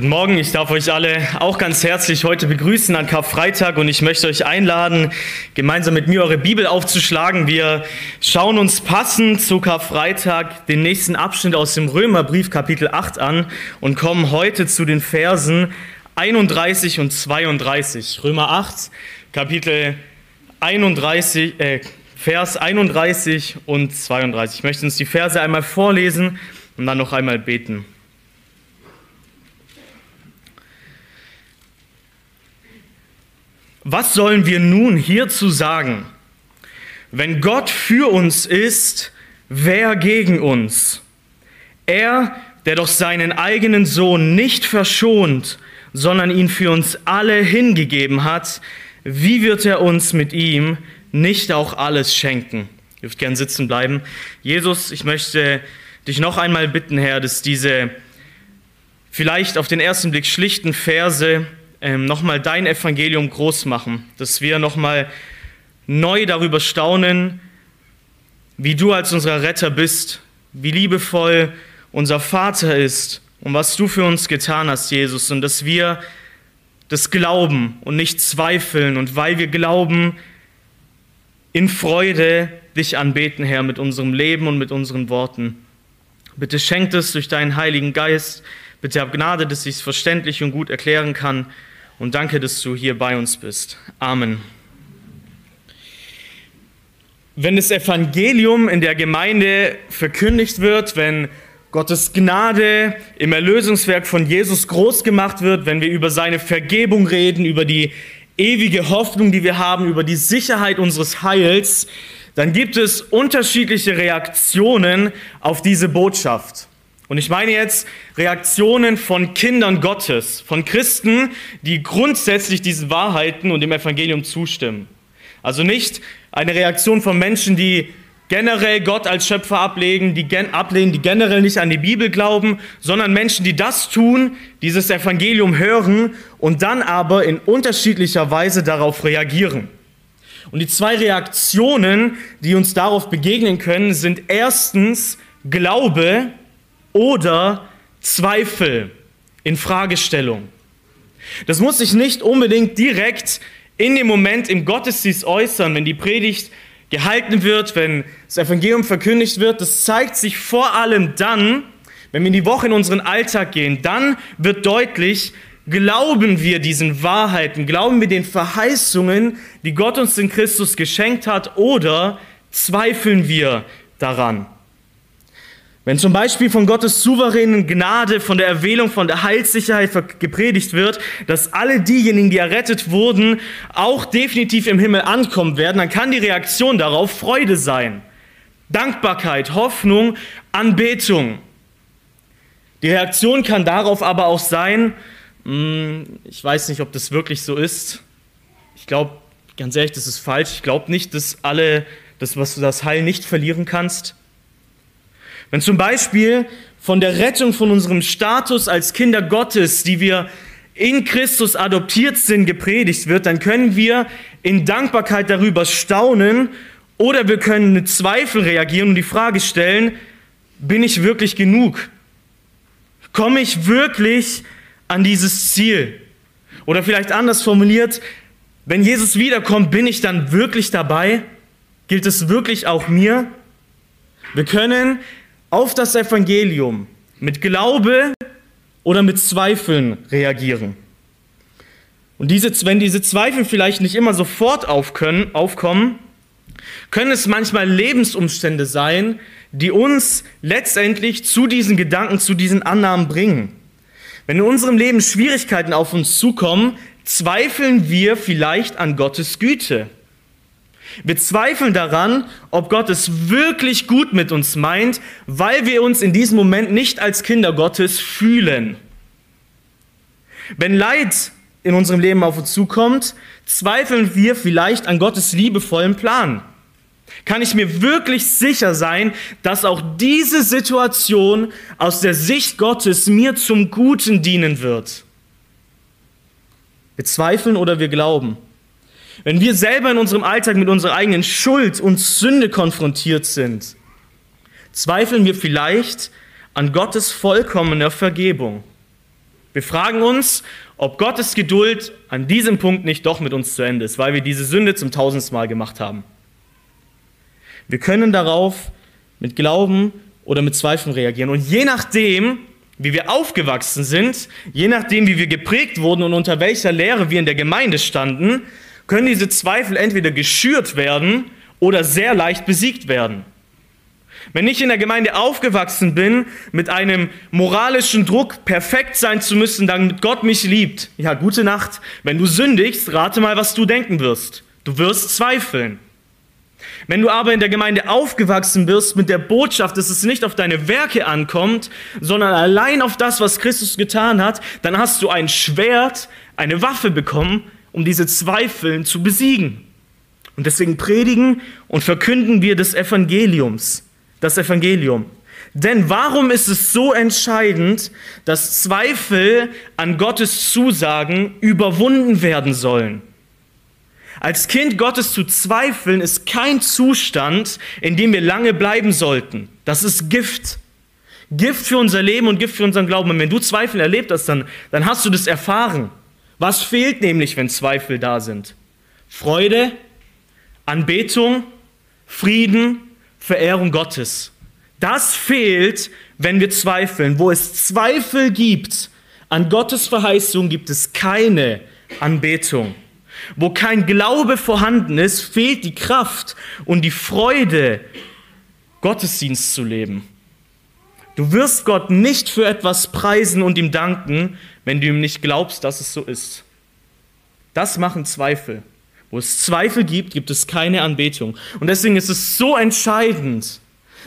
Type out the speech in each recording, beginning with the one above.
Guten Morgen, ich darf euch alle auch ganz herzlich heute begrüßen an Karfreitag und ich möchte euch einladen, gemeinsam mit mir eure Bibel aufzuschlagen. Wir schauen uns passend zu Karfreitag den nächsten Abschnitt aus dem Römerbrief Kapitel 8 an und kommen heute zu den Versen 31 und 32. Römer 8, Kapitel 31, äh, Vers 31 und 32. Ich möchte uns die Verse einmal vorlesen und dann noch einmal beten. Was sollen wir nun hierzu sagen? Wenn Gott für uns ist, wer gegen uns? Er, der doch seinen eigenen Sohn nicht verschont, sondern ihn für uns alle hingegeben hat, wie wird er uns mit ihm nicht auch alles schenken? Ihr dürft gern sitzen bleiben. Jesus, ich möchte dich noch einmal bitten, Herr, dass diese vielleicht auf den ersten Blick schlichten Verse ähm, nochmal dein Evangelium groß machen, dass wir nochmal neu darüber staunen, wie du als unser Retter bist, wie liebevoll unser Vater ist und was du für uns getan hast, Jesus, und dass wir das glauben und nicht zweifeln und weil wir glauben, in Freude dich anbeten, Herr, mit unserem Leben und mit unseren Worten. Bitte schenkt es durch deinen Heiligen Geist. Bitte hab Gnade, dass ich es verständlich und gut erklären kann und danke, dass du hier bei uns bist. Amen. Wenn das Evangelium in der Gemeinde verkündigt wird, wenn Gottes Gnade im Erlösungswerk von Jesus groß gemacht wird, wenn wir über seine Vergebung reden, über die ewige Hoffnung, die wir haben, über die Sicherheit unseres Heils, dann gibt es unterschiedliche Reaktionen auf diese Botschaft. Und ich meine jetzt Reaktionen von Kindern Gottes, von Christen, die grundsätzlich diesen Wahrheiten und dem Evangelium zustimmen. Also nicht eine Reaktion von Menschen, die generell Gott als Schöpfer ablegen, die ablehnen, die generell nicht an die Bibel glauben, sondern Menschen, die das tun, dieses Evangelium hören und dann aber in unterschiedlicher Weise darauf reagieren. Und die zwei Reaktionen, die uns darauf begegnen können, sind erstens Glaube oder Zweifel in Fragestellung. Das muss sich nicht unbedingt direkt in dem Moment im Gottesdienst äußern, wenn die Predigt gehalten wird, wenn das Evangelium verkündigt wird. Das zeigt sich vor allem dann, wenn wir in die Woche in unseren Alltag gehen. Dann wird deutlich, glauben wir diesen Wahrheiten, glauben wir den Verheißungen, die Gott uns in Christus geschenkt hat, oder zweifeln wir daran? Wenn zum Beispiel von Gottes souveränen Gnade, von der Erwählung, von der Heilssicherheit gepredigt wird, dass alle diejenigen, die errettet wurden, auch definitiv im Himmel ankommen werden, dann kann die Reaktion darauf Freude sein. Dankbarkeit, Hoffnung, Anbetung. Die Reaktion kann darauf aber auch sein, hm, ich weiß nicht, ob das wirklich so ist. Ich glaube, ganz ehrlich, das ist falsch. Ich glaube nicht, dass alle, das, was du das Heil nicht verlieren kannst. Wenn zum Beispiel von der Rettung von unserem Status als Kinder Gottes, die wir in Christus adoptiert sind, gepredigt wird, dann können wir in Dankbarkeit darüber staunen oder wir können mit Zweifel reagieren und die Frage stellen, bin ich wirklich genug? Komme ich wirklich an dieses Ziel? Oder vielleicht anders formuliert, wenn Jesus wiederkommt, bin ich dann wirklich dabei? Gilt es wirklich auch mir? Wir können auf das Evangelium mit Glaube oder mit Zweifeln reagieren. Und diese, wenn diese Zweifel vielleicht nicht immer sofort aufkönnen, aufkommen, können es manchmal Lebensumstände sein, die uns letztendlich zu diesen Gedanken, zu diesen Annahmen bringen. Wenn in unserem Leben Schwierigkeiten auf uns zukommen, zweifeln wir vielleicht an Gottes Güte. Wir zweifeln daran, ob Gott es wirklich gut mit uns meint, weil wir uns in diesem Moment nicht als Kinder Gottes fühlen. Wenn Leid in unserem Leben auf uns zukommt, zweifeln wir vielleicht an Gottes liebevollen Plan. Kann ich mir wirklich sicher sein, dass auch diese Situation aus der Sicht Gottes mir zum Guten dienen wird? Wir zweifeln oder wir glauben. Wenn wir selber in unserem Alltag mit unserer eigenen Schuld und Sünde konfrontiert sind, zweifeln wir vielleicht an Gottes vollkommener Vergebung. Wir fragen uns, ob Gottes Geduld an diesem Punkt nicht doch mit uns zu Ende ist, weil wir diese Sünde zum tausendsten gemacht haben. Wir können darauf mit Glauben oder mit Zweifeln reagieren. Und je nachdem, wie wir aufgewachsen sind, je nachdem, wie wir geprägt wurden und unter welcher Lehre wir in der Gemeinde standen, können diese Zweifel entweder geschürt werden oder sehr leicht besiegt werden. Wenn ich in der Gemeinde aufgewachsen bin mit einem moralischen Druck, perfekt sein zu müssen, damit Gott mich liebt, ja, gute Nacht. Wenn du sündigst, rate mal, was du denken wirst. Du wirst zweifeln. Wenn du aber in der Gemeinde aufgewachsen wirst mit der Botschaft, dass es nicht auf deine Werke ankommt, sondern allein auf das, was Christus getan hat, dann hast du ein Schwert, eine Waffe bekommen, um diese Zweifeln zu besiegen. Und deswegen predigen und verkünden wir des Evangeliums das Evangelium. Denn warum ist es so entscheidend, dass Zweifel an Gottes Zusagen überwunden werden sollen? Als Kind Gottes zu zweifeln ist kein Zustand, in dem wir lange bleiben sollten. Das ist Gift. Gift für unser Leben und Gift für unseren Glauben. Und wenn du Zweifel erlebt hast, dann, dann hast du das erfahren. Was fehlt nämlich, wenn Zweifel da sind? Freude, Anbetung, Frieden, Verehrung Gottes. Das fehlt, wenn wir zweifeln. Wo es Zweifel gibt an Gottes Verheißung, gibt es keine Anbetung. Wo kein Glaube vorhanden ist, fehlt die Kraft und die Freude, Gottesdienst zu leben. Du wirst Gott nicht für etwas preisen und ihm danken, wenn du ihm nicht glaubst, dass es so ist. Das machen Zweifel. Wo es Zweifel gibt, gibt es keine Anbetung. Und deswegen ist es so entscheidend,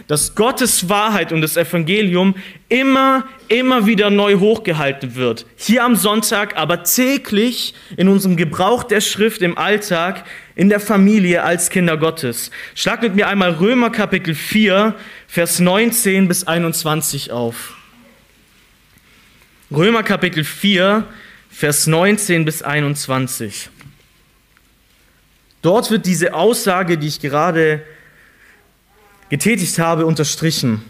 dass Gottes Wahrheit und das Evangelium immer, immer wieder neu hochgehalten wird. Hier am Sonntag, aber täglich in unserem Gebrauch der Schrift im Alltag, in der Familie als Kinder Gottes. Schlag mit mir einmal Römer Kapitel 4, Vers 19 bis 21 auf. Römer Kapitel 4, Vers 19 bis 21. Dort wird diese Aussage, die ich gerade getätigt habe, unterstrichen.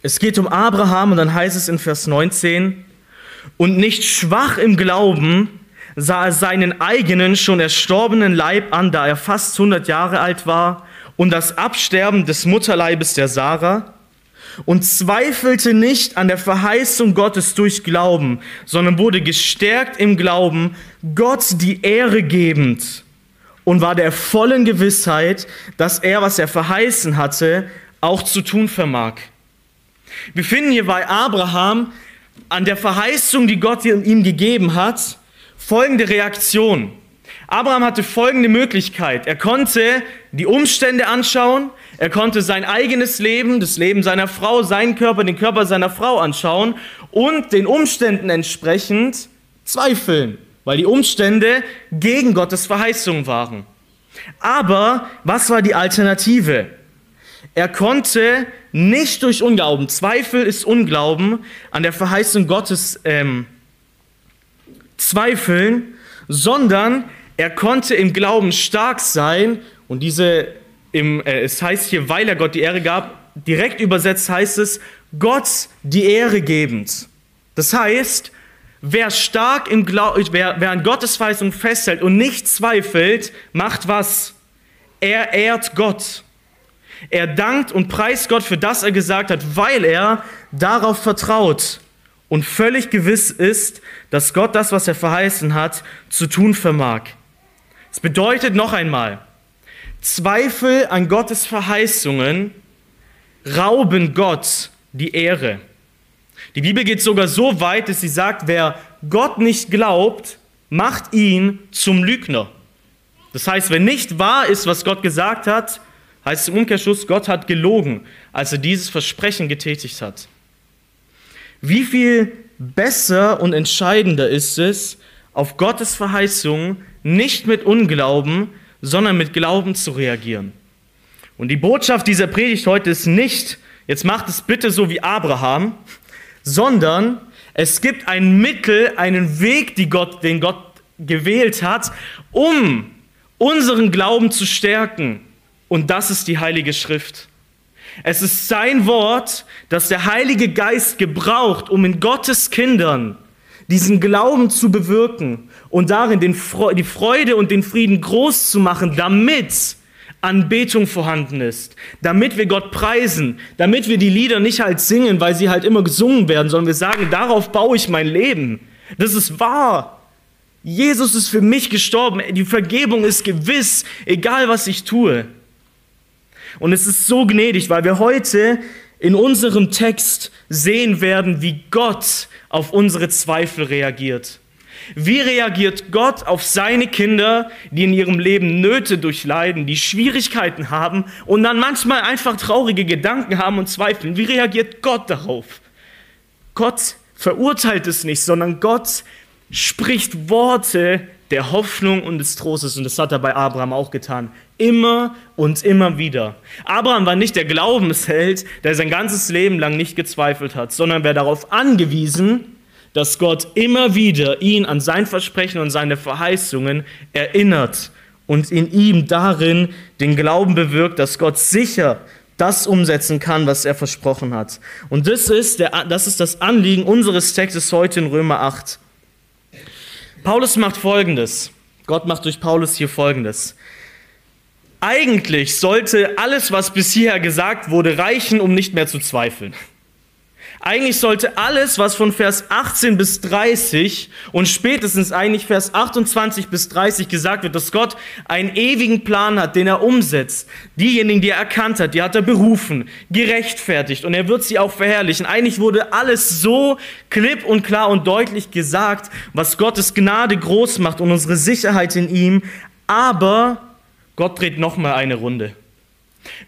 Es geht um Abraham und dann heißt es in Vers 19, und nicht schwach im Glauben sah er seinen eigenen, schon erstorbenen Leib an, da er fast 100 Jahre alt war, und das Absterben des Mutterleibes der Sarah, und zweifelte nicht an der Verheißung Gottes durch Glauben, sondern wurde gestärkt im Glauben, Gott die Ehre gebend und war der vollen Gewissheit, dass er, was er verheißen hatte, auch zu tun vermag. Wir finden hier bei Abraham an der Verheißung, die Gott ihm gegeben hat, folgende Reaktion. Abraham hatte folgende Möglichkeit. Er konnte die Umstände anschauen, er konnte sein eigenes Leben, das Leben seiner Frau, seinen Körper, den Körper seiner Frau anschauen und den Umständen entsprechend zweifeln weil die Umstände gegen Gottes Verheißung waren. Aber was war die Alternative? Er konnte nicht durch Unglauben, Zweifel ist Unglauben, an der Verheißung Gottes ähm, zweifeln, sondern er konnte im Glauben stark sein und diese, im, äh, es heißt hier, weil er Gott die Ehre gab, direkt übersetzt heißt es, Gott die Ehre gebend. Das heißt, Wer stark im Glauben, wer, wer an Gottes Weisung festhält und nicht zweifelt, macht was? Er ehrt Gott. Er dankt und preist Gott für das er gesagt hat, weil er darauf vertraut und völlig gewiss ist, dass Gott das, was er verheißen hat, zu tun vermag. Es bedeutet noch einmal, Zweifel an Gottes Verheißungen rauben Gott die Ehre. Die Bibel geht sogar so weit, dass sie sagt, wer Gott nicht glaubt, macht ihn zum Lügner. Das heißt, wenn nicht wahr ist, was Gott gesagt hat, heißt es im Umkehrschluss, Gott hat gelogen, als er dieses Versprechen getätigt hat. Wie viel besser und entscheidender ist es, auf Gottes Verheißung nicht mit Unglauben, sondern mit Glauben zu reagieren. Und die Botschaft dieser Predigt heute ist nicht, jetzt macht es bitte so wie Abraham, sondern es gibt ein Mittel, einen Weg, Gott, den Gott gewählt hat, um unseren Glauben zu stärken. Und das ist die Heilige Schrift. Es ist sein Wort, das der Heilige Geist gebraucht, um in Gottes Kindern diesen Glauben zu bewirken und darin die Freude und den Frieden groß zu machen, damit Anbetung vorhanden ist, damit wir Gott preisen, damit wir die Lieder nicht halt singen, weil sie halt immer gesungen werden, sondern wir sagen, darauf baue ich mein Leben. Das ist wahr. Jesus ist für mich gestorben. Die Vergebung ist gewiss, egal was ich tue. Und es ist so gnädig, weil wir heute in unserem Text sehen werden, wie Gott auf unsere Zweifel reagiert. Wie reagiert Gott auf seine Kinder, die in ihrem Leben Nöte durchleiden, die Schwierigkeiten haben und dann manchmal einfach traurige Gedanken haben und zweifeln? Wie reagiert Gott darauf? Gott verurteilt es nicht, sondern Gott spricht Worte der Hoffnung und des Trostes. Und das hat er bei Abraham auch getan. Immer und immer wieder. Abraham war nicht der Glaubensheld, der sein ganzes Leben lang nicht gezweifelt hat, sondern wer darauf angewiesen, dass Gott immer wieder ihn an sein Versprechen und seine Verheißungen erinnert und in ihm darin den Glauben bewirkt, dass Gott sicher das umsetzen kann, was er versprochen hat. Und das ist, der, das ist das Anliegen unseres Textes heute in Römer 8. Paulus macht Folgendes. Gott macht durch Paulus hier Folgendes. Eigentlich sollte alles, was bis hierher gesagt wurde, reichen, um nicht mehr zu zweifeln. Eigentlich sollte alles, was von Vers 18 bis 30 und spätestens eigentlich Vers 28 bis 30 gesagt wird, dass Gott einen ewigen Plan hat, den er umsetzt. Diejenigen, die er erkannt hat, die hat er berufen, gerechtfertigt und er wird sie auch verherrlichen. Eigentlich wurde alles so klipp und klar und deutlich gesagt, was Gottes Gnade groß macht und unsere Sicherheit in ihm. Aber Gott dreht nochmal eine Runde.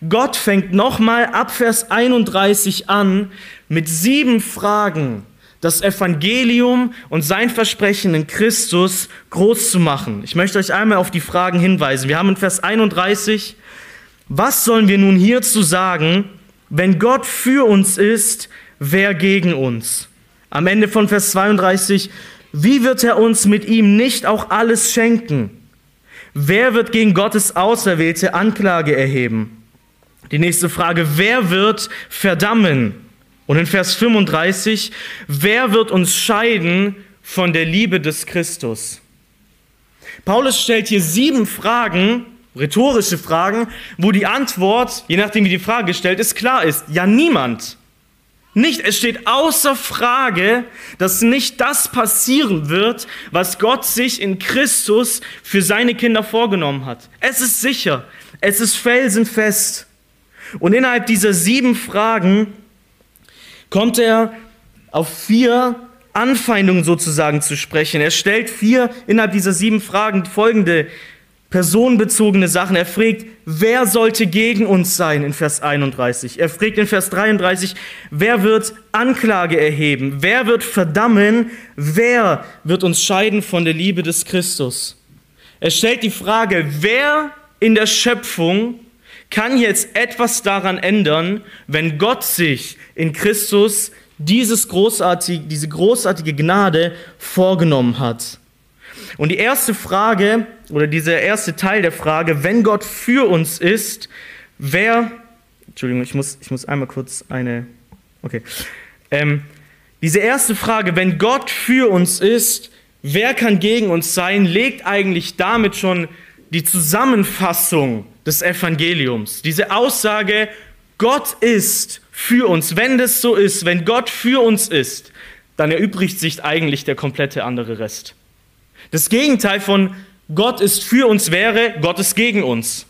Gott fängt nochmal ab Vers 31 an mit sieben Fragen, das Evangelium und sein Versprechen in Christus groß zu machen. Ich möchte euch einmal auf die Fragen hinweisen. Wir haben in Vers 31, was sollen wir nun hierzu sagen, wenn Gott für uns ist, wer gegen uns? Am Ende von Vers 32, wie wird er uns mit ihm nicht auch alles schenken? Wer wird gegen Gottes Auserwählte Anklage erheben? Die nächste Frage, wer wird verdammen? Und in Vers 35, wer wird uns scheiden von der Liebe des Christus? Paulus stellt hier sieben Fragen, rhetorische Fragen, wo die Antwort, je nachdem wie die Frage gestellt ist, klar ist. Ja, niemand. Nicht, es steht außer Frage, dass nicht das passieren wird, was Gott sich in Christus für seine Kinder vorgenommen hat. Es ist sicher, es ist felsenfest. Und innerhalb dieser sieben Fragen kommt er auf vier Anfeindungen sozusagen zu sprechen. Er stellt vier innerhalb dieser sieben Fragen folgende personenbezogene Sachen. Er fragt, wer sollte gegen uns sein in Vers 31? Er fragt in Vers 33, wer wird Anklage erheben? Wer wird verdammen? Wer wird uns scheiden von der Liebe des Christus? Er stellt die Frage, wer in der Schöpfung kann jetzt etwas daran ändern, wenn Gott sich in Christus dieses großartige, diese großartige Gnade vorgenommen hat. Und die erste Frage oder dieser erste Teil der Frage, wenn Gott für uns ist, wer, Entschuldigung, ich muss, ich muss einmal kurz eine, okay, ähm, diese erste Frage, wenn Gott für uns ist, wer kann gegen uns sein, legt eigentlich damit schon die Zusammenfassung des Evangeliums. Diese Aussage, Gott ist für uns. Wenn das so ist, wenn Gott für uns ist, dann erübrigt sich eigentlich der komplette andere Rest. Das Gegenteil von Gott ist für uns wäre, Gott ist gegen uns.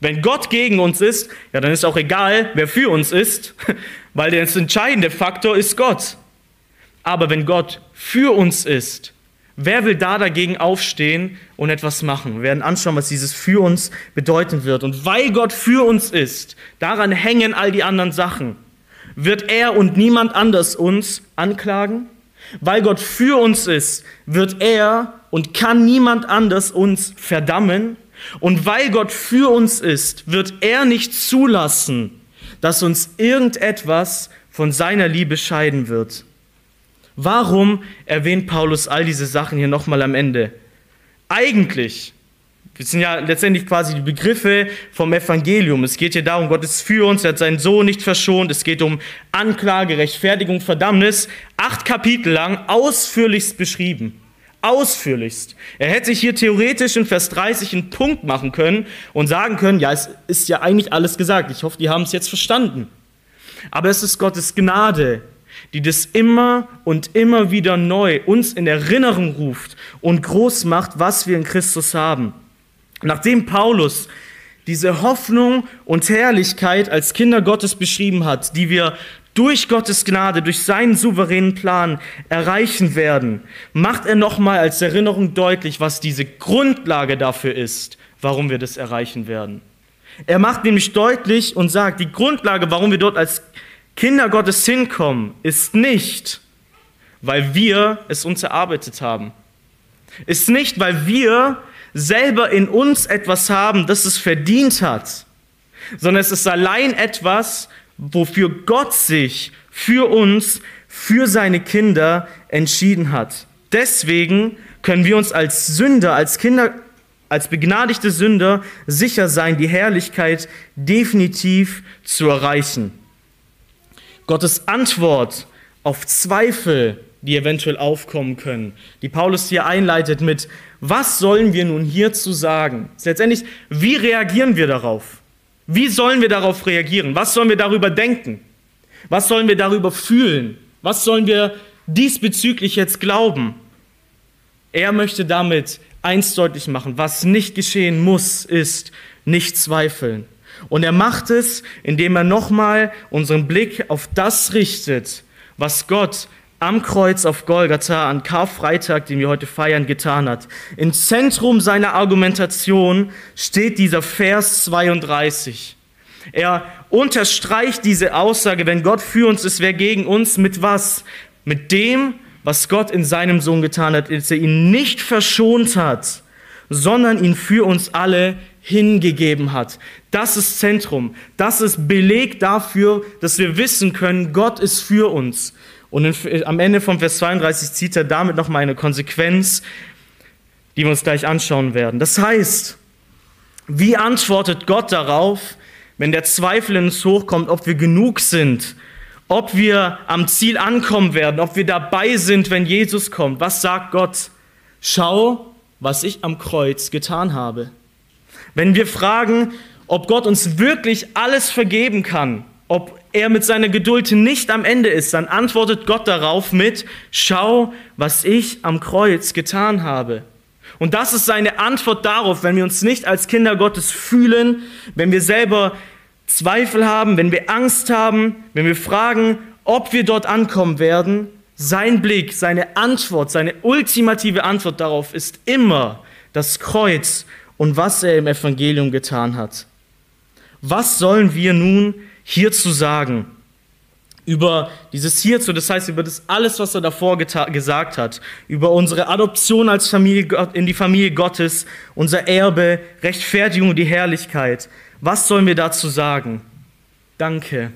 Wenn Gott gegen uns ist, ja, dann ist auch egal, wer für uns ist, weil der entscheidende Faktor ist Gott. Aber wenn Gott für uns ist, Wer will da dagegen aufstehen und etwas machen? Wir werden anschauen, was dieses für uns bedeuten wird. Und weil Gott für uns ist, daran hängen all die anderen Sachen. Wird er und niemand anders uns anklagen? Weil Gott für uns ist, wird er und kann niemand anders uns verdammen? Und weil Gott für uns ist, wird er nicht zulassen, dass uns irgendetwas von seiner Liebe scheiden wird. Warum erwähnt Paulus all diese Sachen hier nochmal am Ende? Eigentlich Das sind ja letztendlich quasi die Begriffe vom Evangelium. Es geht hier darum, Gott ist für uns, er hat seinen Sohn nicht verschont. Es geht um Anklage, Rechtfertigung, Verdammnis. Acht Kapitel lang ausführlichst beschrieben. Ausführlichst. Er hätte sich hier theoretisch in Vers 30 einen Punkt machen können und sagen können, ja, es ist ja eigentlich alles gesagt. Ich hoffe, die haben es jetzt verstanden. Aber es ist Gottes Gnade, die das immer und immer wieder neu uns in Erinnerung ruft und groß macht, was wir in Christus haben. Nachdem Paulus diese Hoffnung und Herrlichkeit als Kinder Gottes beschrieben hat, die wir durch Gottes Gnade, durch seinen souveränen Plan erreichen werden, macht er nochmal als Erinnerung deutlich, was diese Grundlage dafür ist, warum wir das erreichen werden. Er macht nämlich deutlich und sagt, die Grundlage, warum wir dort als Kinder Gottes hinkommen, ist nicht, weil wir es uns erarbeitet haben. Ist nicht, weil wir selber in uns etwas haben, das es verdient hat, sondern es ist allein etwas, wofür Gott sich für uns, für seine Kinder entschieden hat. Deswegen können wir uns als Sünder, als Kinder, als begnadigte Sünder sicher sein, die Herrlichkeit definitiv zu erreichen. Gottes Antwort auf Zweifel, die eventuell aufkommen können, die Paulus hier einleitet mit, was sollen wir nun hierzu sagen? Letztendlich, wie reagieren wir darauf? Wie sollen wir darauf reagieren? Was sollen wir darüber denken? Was sollen wir darüber fühlen? Was sollen wir diesbezüglich jetzt glauben? Er möchte damit eins deutlich machen, was nicht geschehen muss, ist nicht zweifeln. Und er macht es, indem er nochmal unseren Blick auf das richtet, was Gott am Kreuz auf Golgatha an Karfreitag, den wir heute feiern, getan hat. Im Zentrum seiner Argumentation steht dieser Vers 32. Er unterstreicht diese Aussage, wenn Gott für uns ist, wer gegen uns, mit was? Mit dem, was Gott in seinem Sohn getan hat, dass er ihn nicht verschont hat, sondern ihn für uns alle hingegeben hat. Das ist Zentrum. Das ist Beleg dafür, dass wir wissen können, Gott ist für uns. Und in, am Ende von Vers 32 zieht er damit nochmal eine Konsequenz, die wir uns gleich anschauen werden. Das heißt, wie antwortet Gott darauf, wenn der Zweifel in uns hochkommt, ob wir genug sind, ob wir am Ziel ankommen werden, ob wir dabei sind, wenn Jesus kommt? Was sagt Gott? Schau, was ich am Kreuz getan habe. Wenn wir fragen, ob Gott uns wirklich alles vergeben kann, ob er mit seiner Geduld nicht am Ende ist, dann antwortet Gott darauf mit, schau, was ich am Kreuz getan habe. Und das ist seine Antwort darauf, wenn wir uns nicht als Kinder Gottes fühlen, wenn wir selber Zweifel haben, wenn wir Angst haben, wenn wir fragen, ob wir dort ankommen werden. Sein Blick, seine Antwort, seine ultimative Antwort darauf ist immer das Kreuz und was er im Evangelium getan hat. Was sollen wir nun hierzu sagen? Über dieses hierzu, das heißt über das alles, was er davor gesagt hat, über unsere Adoption als Familie in die Familie Gottes, unser Erbe, Rechtfertigung die Herrlichkeit. Was sollen wir dazu sagen? Danke.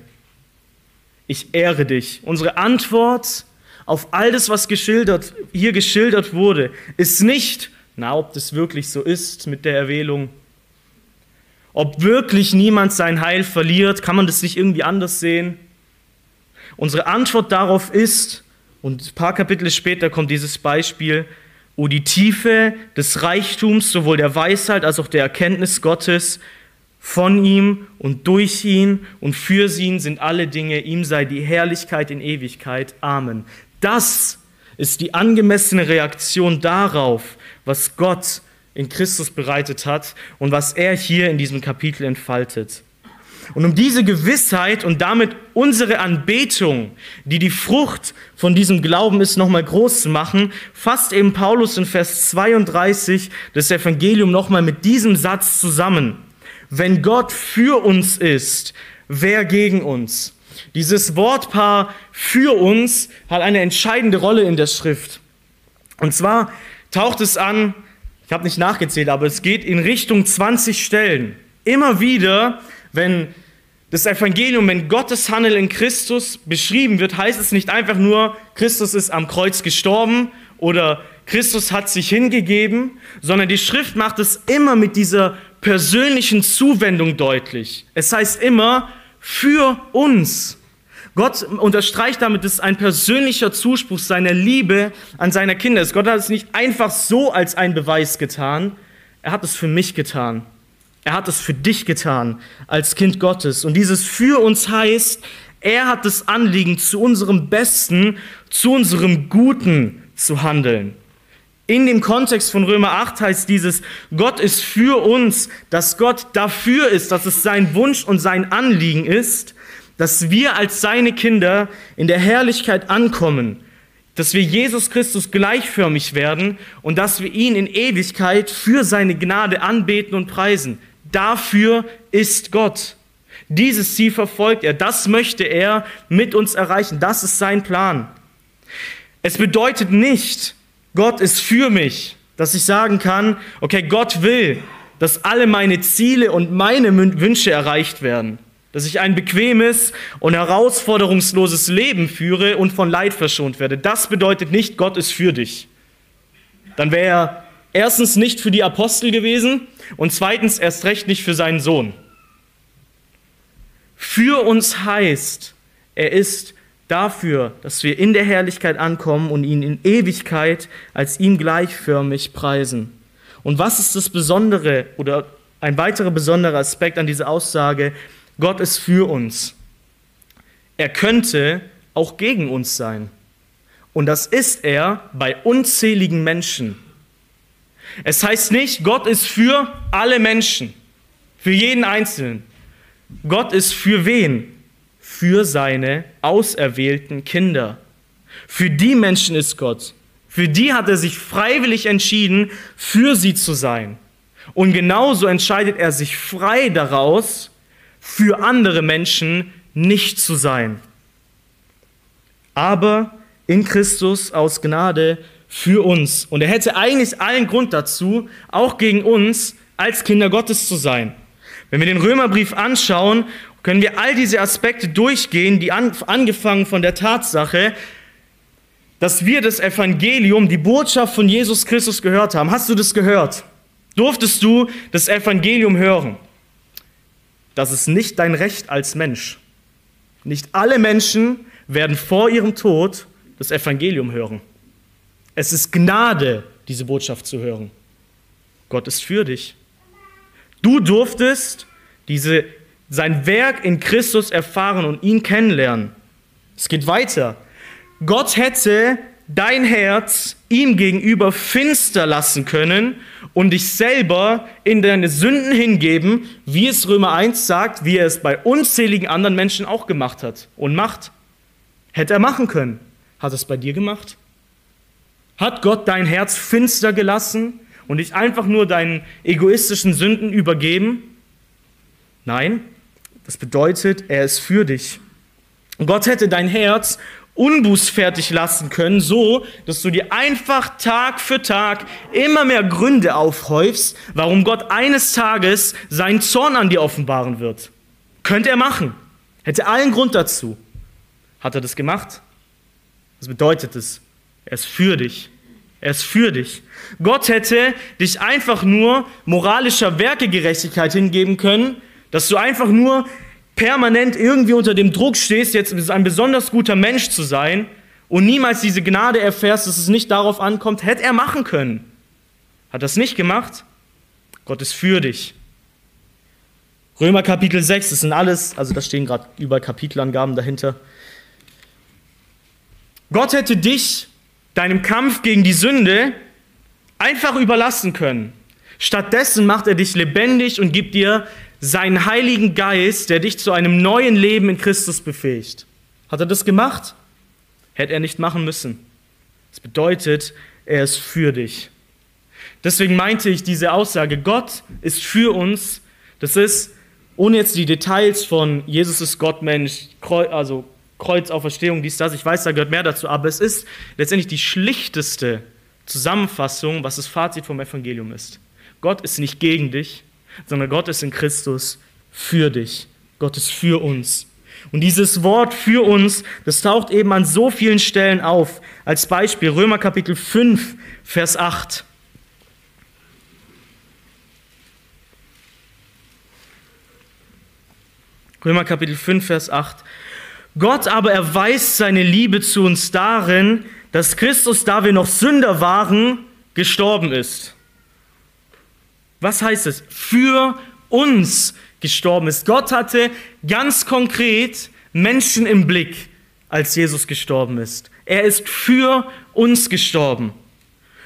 Ich ehre dich. Unsere Antwort auf all das, was geschildert, hier geschildert wurde, ist nicht, na, ob das wirklich so ist mit der Erwählung, ob wirklich niemand sein Heil verliert, kann man das nicht irgendwie anders sehen? Unsere Antwort darauf ist, und ein paar Kapitel später kommt dieses Beispiel, O die Tiefe des Reichtums, sowohl der Weisheit als auch der Erkenntnis Gottes, von ihm und durch ihn und für ihn sind alle Dinge, ihm sei die Herrlichkeit in Ewigkeit. Amen. Das ist die angemessene Reaktion darauf, was Gott in Christus bereitet hat und was er hier in diesem Kapitel entfaltet. Und um diese Gewissheit und damit unsere Anbetung, die die Frucht von diesem Glauben ist, nochmal groß zu machen, fasst eben Paulus in Vers 32 das Evangelium nochmal mit diesem Satz zusammen. Wenn Gott für uns ist, wer gegen uns? Dieses Wortpaar für uns hat eine entscheidende Rolle in der Schrift. Und zwar taucht es an ich habe nicht nachgezählt, aber es geht in Richtung 20 Stellen. Immer wieder, wenn das Evangelium, wenn Gottes Handeln in Christus beschrieben wird, heißt es nicht einfach nur, Christus ist am Kreuz gestorben oder Christus hat sich hingegeben, sondern die Schrift macht es immer mit dieser persönlichen Zuwendung deutlich. Es heißt immer für uns. Gott unterstreicht damit, dass ein persönlicher Zuspruch seiner Liebe an seine Kinder ist. Gott hat es nicht einfach so als ein Beweis getan, er hat es für mich getan. Er hat es für dich getan als Kind Gottes. Und dieses für uns heißt, er hat das Anliegen, zu unserem Besten, zu unserem Guten zu handeln. In dem Kontext von Römer 8 heißt dieses, Gott ist für uns, dass Gott dafür ist, dass es sein Wunsch und sein Anliegen ist, dass wir als seine Kinder in der Herrlichkeit ankommen, dass wir Jesus Christus gleichförmig werden und dass wir ihn in Ewigkeit für seine Gnade anbeten und preisen. Dafür ist Gott. Dieses Ziel verfolgt er, das möchte er mit uns erreichen, das ist sein Plan. Es bedeutet nicht, Gott ist für mich, dass ich sagen kann, okay, Gott will, dass alle meine Ziele und meine Wünsche erreicht werden, dass ich ein bequemes und herausforderungsloses Leben führe und von Leid verschont werde. Das bedeutet nicht, Gott ist für dich. Dann wäre er erstens nicht für die Apostel gewesen und zweitens erst recht nicht für seinen Sohn. Für uns heißt, er ist dafür, dass wir in der Herrlichkeit ankommen und ihn in Ewigkeit als ihm gleichförmig preisen. Und was ist das Besondere oder ein weiterer besonderer Aspekt an dieser Aussage? Gott ist für uns. Er könnte auch gegen uns sein. Und das ist er bei unzähligen Menschen. Es heißt nicht, Gott ist für alle Menschen, für jeden Einzelnen. Gott ist für wen? Für seine auserwählten Kinder. Für die Menschen ist Gott. Für die hat er sich freiwillig entschieden, für sie zu sein. Und genauso entscheidet er sich frei daraus, für andere Menschen nicht zu sein. Aber in Christus aus Gnade für uns. Und er hätte eigentlich allen Grund dazu, auch gegen uns als Kinder Gottes zu sein. Wenn wir den Römerbrief anschauen, können wir all diese Aspekte durchgehen, die an, angefangen von der Tatsache, dass wir das Evangelium, die Botschaft von Jesus Christus gehört haben. Hast du das gehört? Durftest du das Evangelium hören? Das ist nicht dein Recht als Mensch. Nicht alle Menschen werden vor ihrem Tod das Evangelium hören. Es ist Gnade, diese Botschaft zu hören. Gott ist für dich. Du durftest diese, sein Werk in Christus erfahren und ihn kennenlernen. Es geht weiter. Gott hätte dein Herz ihm gegenüber finster lassen können und dich selber in deine Sünden hingeben, wie es Römer 1 sagt, wie er es bei unzähligen anderen Menschen auch gemacht hat und macht. Hätte er machen können. Hat es bei dir gemacht? Hat Gott dein Herz finster gelassen und dich einfach nur deinen egoistischen Sünden übergeben? Nein, das bedeutet, er ist für dich. Und Gott hätte dein Herz unbußfertig lassen können, so dass du dir einfach Tag für Tag immer mehr Gründe aufhäufst, warum Gott eines Tages seinen Zorn an dir offenbaren wird. Könnte er machen. Hätte allen Grund dazu. Hat er das gemacht? Was bedeutet es? Er ist für dich. Er ist für dich. Gott hätte dich einfach nur moralischer Werkegerechtigkeit hingeben können, dass du einfach nur permanent irgendwie unter dem Druck stehst, jetzt ein besonders guter Mensch zu sein und niemals diese Gnade erfährst, dass es nicht darauf ankommt, hätte er machen können. Hat das nicht gemacht? Gott ist für dich. Römer Kapitel 6, das sind alles, also da stehen gerade überall Kapitelangaben dahinter. Gott hätte dich deinem Kampf gegen die Sünde einfach überlassen können. Stattdessen macht er dich lebendig und gibt dir seinen Heiligen Geist, der dich zu einem neuen Leben in Christus befähigt. Hat er das gemacht? Hätte er nicht machen müssen. Das bedeutet, er ist für dich. Deswegen meinte ich diese Aussage, Gott ist für uns, das ist, ohne jetzt die Details von Jesus ist Gott, Mensch, also Kreuzauferstehung, dies, das, ich weiß, da gehört mehr dazu, aber es ist letztendlich die schlichteste Zusammenfassung, was das Fazit vom Evangelium ist. Gott ist nicht gegen dich, sondern Gott ist in Christus für dich. Gott ist für uns. Und dieses Wort für uns, das taucht eben an so vielen Stellen auf. Als Beispiel Römer Kapitel 5, Vers 8. Römer Kapitel 5, Vers 8. Gott aber erweist seine Liebe zu uns darin, dass Christus, da wir noch Sünder waren, gestorben ist. Was heißt es? Für uns gestorben ist. Gott hatte ganz konkret Menschen im Blick, als Jesus gestorben ist. Er ist für uns gestorben.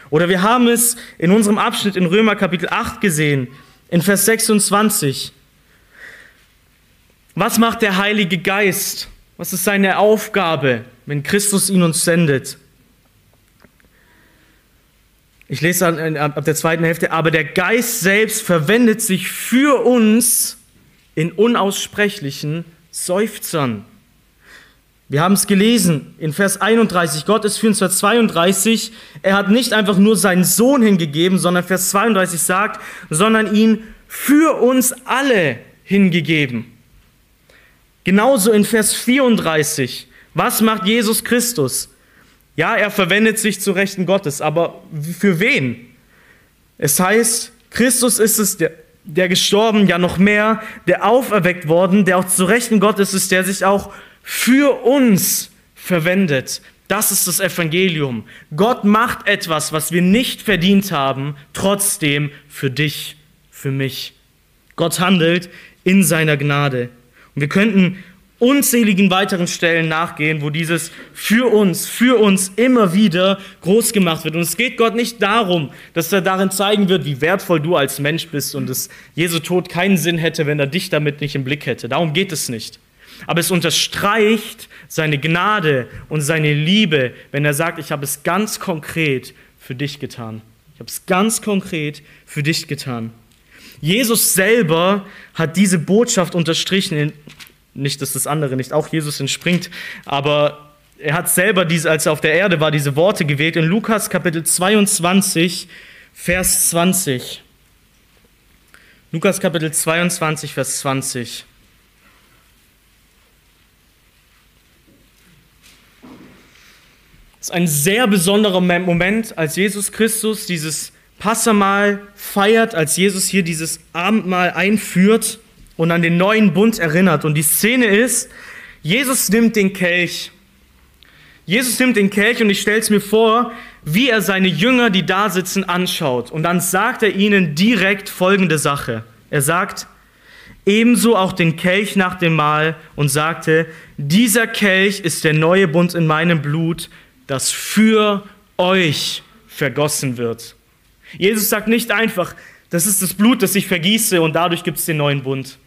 Oder wir haben es in unserem Abschnitt in Römer Kapitel 8 gesehen, in Vers 26. Was macht der Heilige Geist? Was ist seine Aufgabe, wenn Christus ihn uns sendet? Ich lese ab der zweiten Hälfte, aber der Geist selbst verwendet sich für uns in unaussprechlichen Seufzern. Wir haben es gelesen in Vers 31, Gott ist für uns Vers 32, er hat nicht einfach nur seinen Sohn hingegeben, sondern Vers 32 sagt, sondern ihn für uns alle hingegeben. Genauso in Vers 34, was macht Jesus Christus? Ja, er verwendet sich zu Rechten Gottes, aber für wen? Es heißt, Christus ist es, der, der gestorben, ja noch mehr, der auferweckt worden, der auch zu Rechten Gottes ist, der sich auch für uns verwendet. Das ist das Evangelium. Gott macht etwas, was wir nicht verdient haben, trotzdem für dich, für mich. Gott handelt in seiner Gnade. Und wir könnten unzähligen weiteren Stellen nachgehen, wo dieses für uns, für uns immer wieder groß gemacht wird. Und es geht Gott nicht darum, dass er darin zeigen wird, wie wertvoll du als Mensch bist und dass Jesu Tod keinen Sinn hätte, wenn er dich damit nicht im Blick hätte. Darum geht es nicht. Aber es unterstreicht seine Gnade und seine Liebe, wenn er sagt, ich habe es ganz konkret für dich getan. Ich habe es ganz konkret für dich getan. Jesus selber hat diese Botschaft unterstrichen nicht, dass das andere nicht auch Jesus entspringt, aber er hat selber, diese, als er auf der Erde war, diese Worte gewählt in Lukas Kapitel 22, Vers 20. Lukas Kapitel 22, Vers 20. Es ist ein sehr besonderer Moment, als Jesus Christus dieses Passamal feiert, als Jesus hier dieses Abendmahl einführt und an den neuen Bund erinnert. Und die Szene ist, Jesus nimmt den Kelch. Jesus nimmt den Kelch und ich stelle es mir vor, wie er seine Jünger, die da sitzen, anschaut. Und dann sagt er ihnen direkt folgende Sache. Er sagt, ebenso auch den Kelch nach dem Mahl und sagte, dieser Kelch ist der neue Bund in meinem Blut, das für euch vergossen wird. Jesus sagt nicht einfach, das ist das Blut, das ich vergieße und dadurch gibt es den neuen Bund.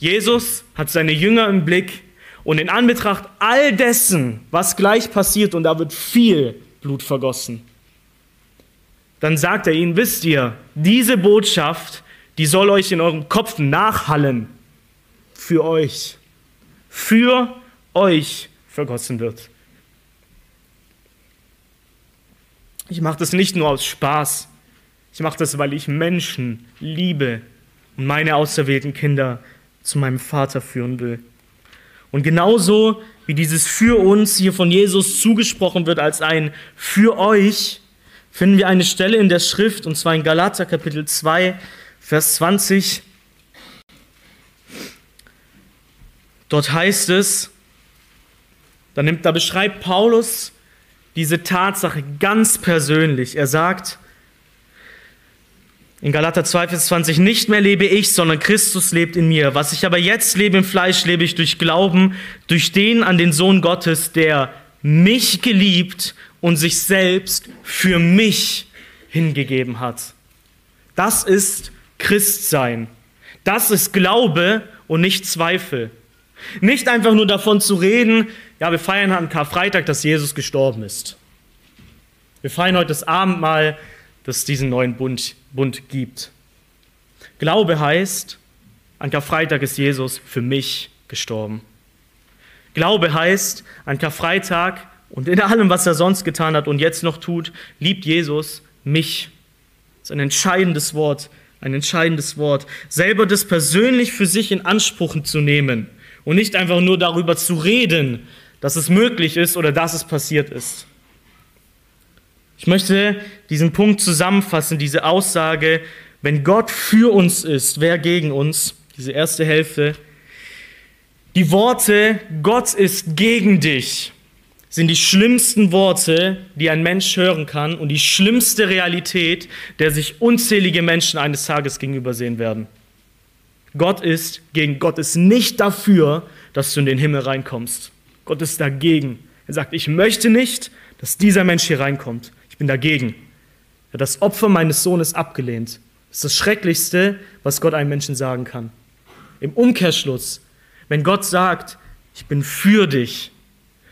Jesus hat seine Jünger im Blick und in Anbetracht all dessen, was gleich passiert, und da wird viel Blut vergossen, dann sagt er ihnen, wisst ihr, diese Botschaft, die soll euch in eurem Kopf nachhallen. Für euch. Für euch vergossen wird. Ich mache das nicht nur aus Spaß. Ich mache das, weil ich Menschen liebe und meine auserwählten Kinder zu meinem Vater führen will. Und genauso wie dieses für uns hier von Jesus zugesprochen wird als ein für euch, finden wir eine Stelle in der Schrift, und zwar in Galater Kapitel 2, Vers 20. Dort heißt es, da, nimmt, da beschreibt Paulus diese Tatsache ganz persönlich. Er sagt, in Galater 2, Vers 20, nicht mehr lebe ich, sondern Christus lebt in mir. Was ich aber jetzt lebe im Fleisch, lebe ich durch Glauben, durch den an den Sohn Gottes, der mich geliebt und sich selbst für mich hingegeben hat. Das ist Christsein. Das ist Glaube und nicht Zweifel. Nicht einfach nur davon zu reden, ja, wir feiern an Karfreitag, dass Jesus gestorben ist. Wir feiern heute das Abendmahl, dass es diesen neuen Bund Bund gibt. Glaube heißt, an Karfreitag ist Jesus für mich gestorben. Glaube heißt, an Karfreitag und in allem, was er sonst getan hat und jetzt noch tut, liebt Jesus mich. Das ist ein entscheidendes Wort, ein entscheidendes Wort. Selber das persönlich für sich in Anspruch zu nehmen und nicht einfach nur darüber zu reden, dass es möglich ist oder dass es passiert ist. Ich möchte diesen Punkt zusammenfassen, diese Aussage, wenn Gott für uns ist, wer gegen uns, diese erste Hälfte. Die Worte, Gott ist gegen dich, sind die schlimmsten Worte, die ein Mensch hören kann und die schlimmste Realität, der sich unzählige Menschen eines Tages gegenüber sehen werden. Gott ist gegen Gott ist nicht dafür, dass du in den Himmel reinkommst. Gott ist dagegen. Er sagt, ich möchte nicht, dass dieser Mensch hier reinkommt bin dagegen. Er hat das Opfer meines Sohnes abgelehnt. Das ist das Schrecklichste, was Gott einem Menschen sagen kann. Im Umkehrschluss, wenn Gott sagt, ich bin für dich,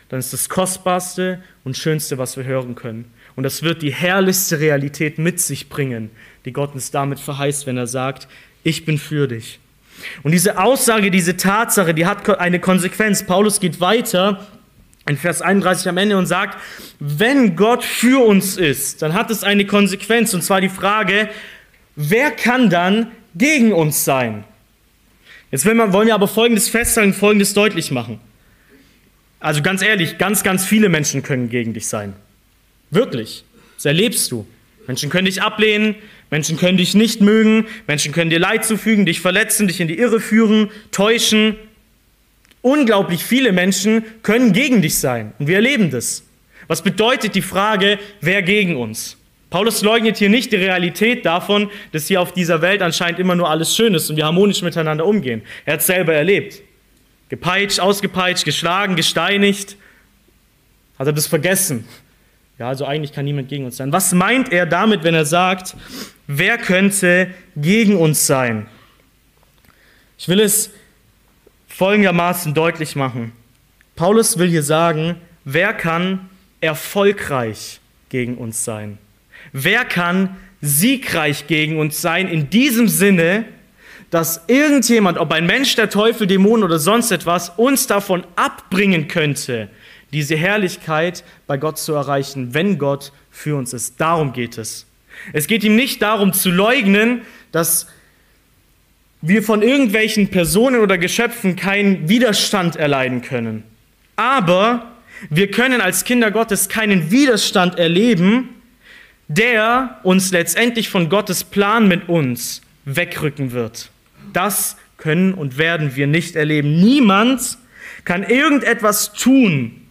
dann ist das Kostbarste und Schönste, was wir hören können. Und das wird die herrlichste Realität mit sich bringen, die Gott uns damit verheißt, wenn er sagt, ich bin für dich. Und diese Aussage, diese Tatsache, die hat eine Konsequenz. Paulus geht weiter in Vers 31 am Ende und sagt, wenn Gott für uns ist, dann hat es eine Konsequenz, und zwar die Frage, wer kann dann gegen uns sein? Jetzt wollen wir aber Folgendes festhalten, Folgendes deutlich machen. Also ganz ehrlich, ganz, ganz viele Menschen können gegen dich sein. Wirklich. Das erlebst du. Menschen können dich ablehnen, Menschen können dich nicht mögen, Menschen können dir Leid zufügen, dich verletzen, dich in die Irre führen, täuschen, Unglaublich viele Menschen können gegen dich sein und wir erleben das. Was bedeutet die Frage, wer gegen uns? Paulus leugnet hier nicht die Realität davon, dass hier auf dieser Welt anscheinend immer nur alles schön ist und wir harmonisch miteinander umgehen. Er hat es selber erlebt. Gepeitscht, ausgepeitscht, geschlagen, gesteinigt. Hat er das vergessen? Ja, also eigentlich kann niemand gegen uns sein. Was meint er damit, wenn er sagt, wer könnte gegen uns sein? Ich will es folgendermaßen deutlich machen. Paulus will hier sagen, wer kann erfolgreich gegen uns sein? Wer kann siegreich gegen uns sein in diesem Sinne, dass irgendjemand, ob ein Mensch, der Teufel, Dämonen oder sonst etwas, uns davon abbringen könnte, diese Herrlichkeit bei Gott zu erreichen, wenn Gott für uns ist. Darum geht es. Es geht ihm nicht darum zu leugnen, dass wir von irgendwelchen Personen oder Geschöpfen keinen Widerstand erleiden können. Aber wir können als Kinder Gottes keinen Widerstand erleben, der uns letztendlich von Gottes Plan mit uns wegrücken wird. Das können und werden wir nicht erleben. Niemand kann irgendetwas tun,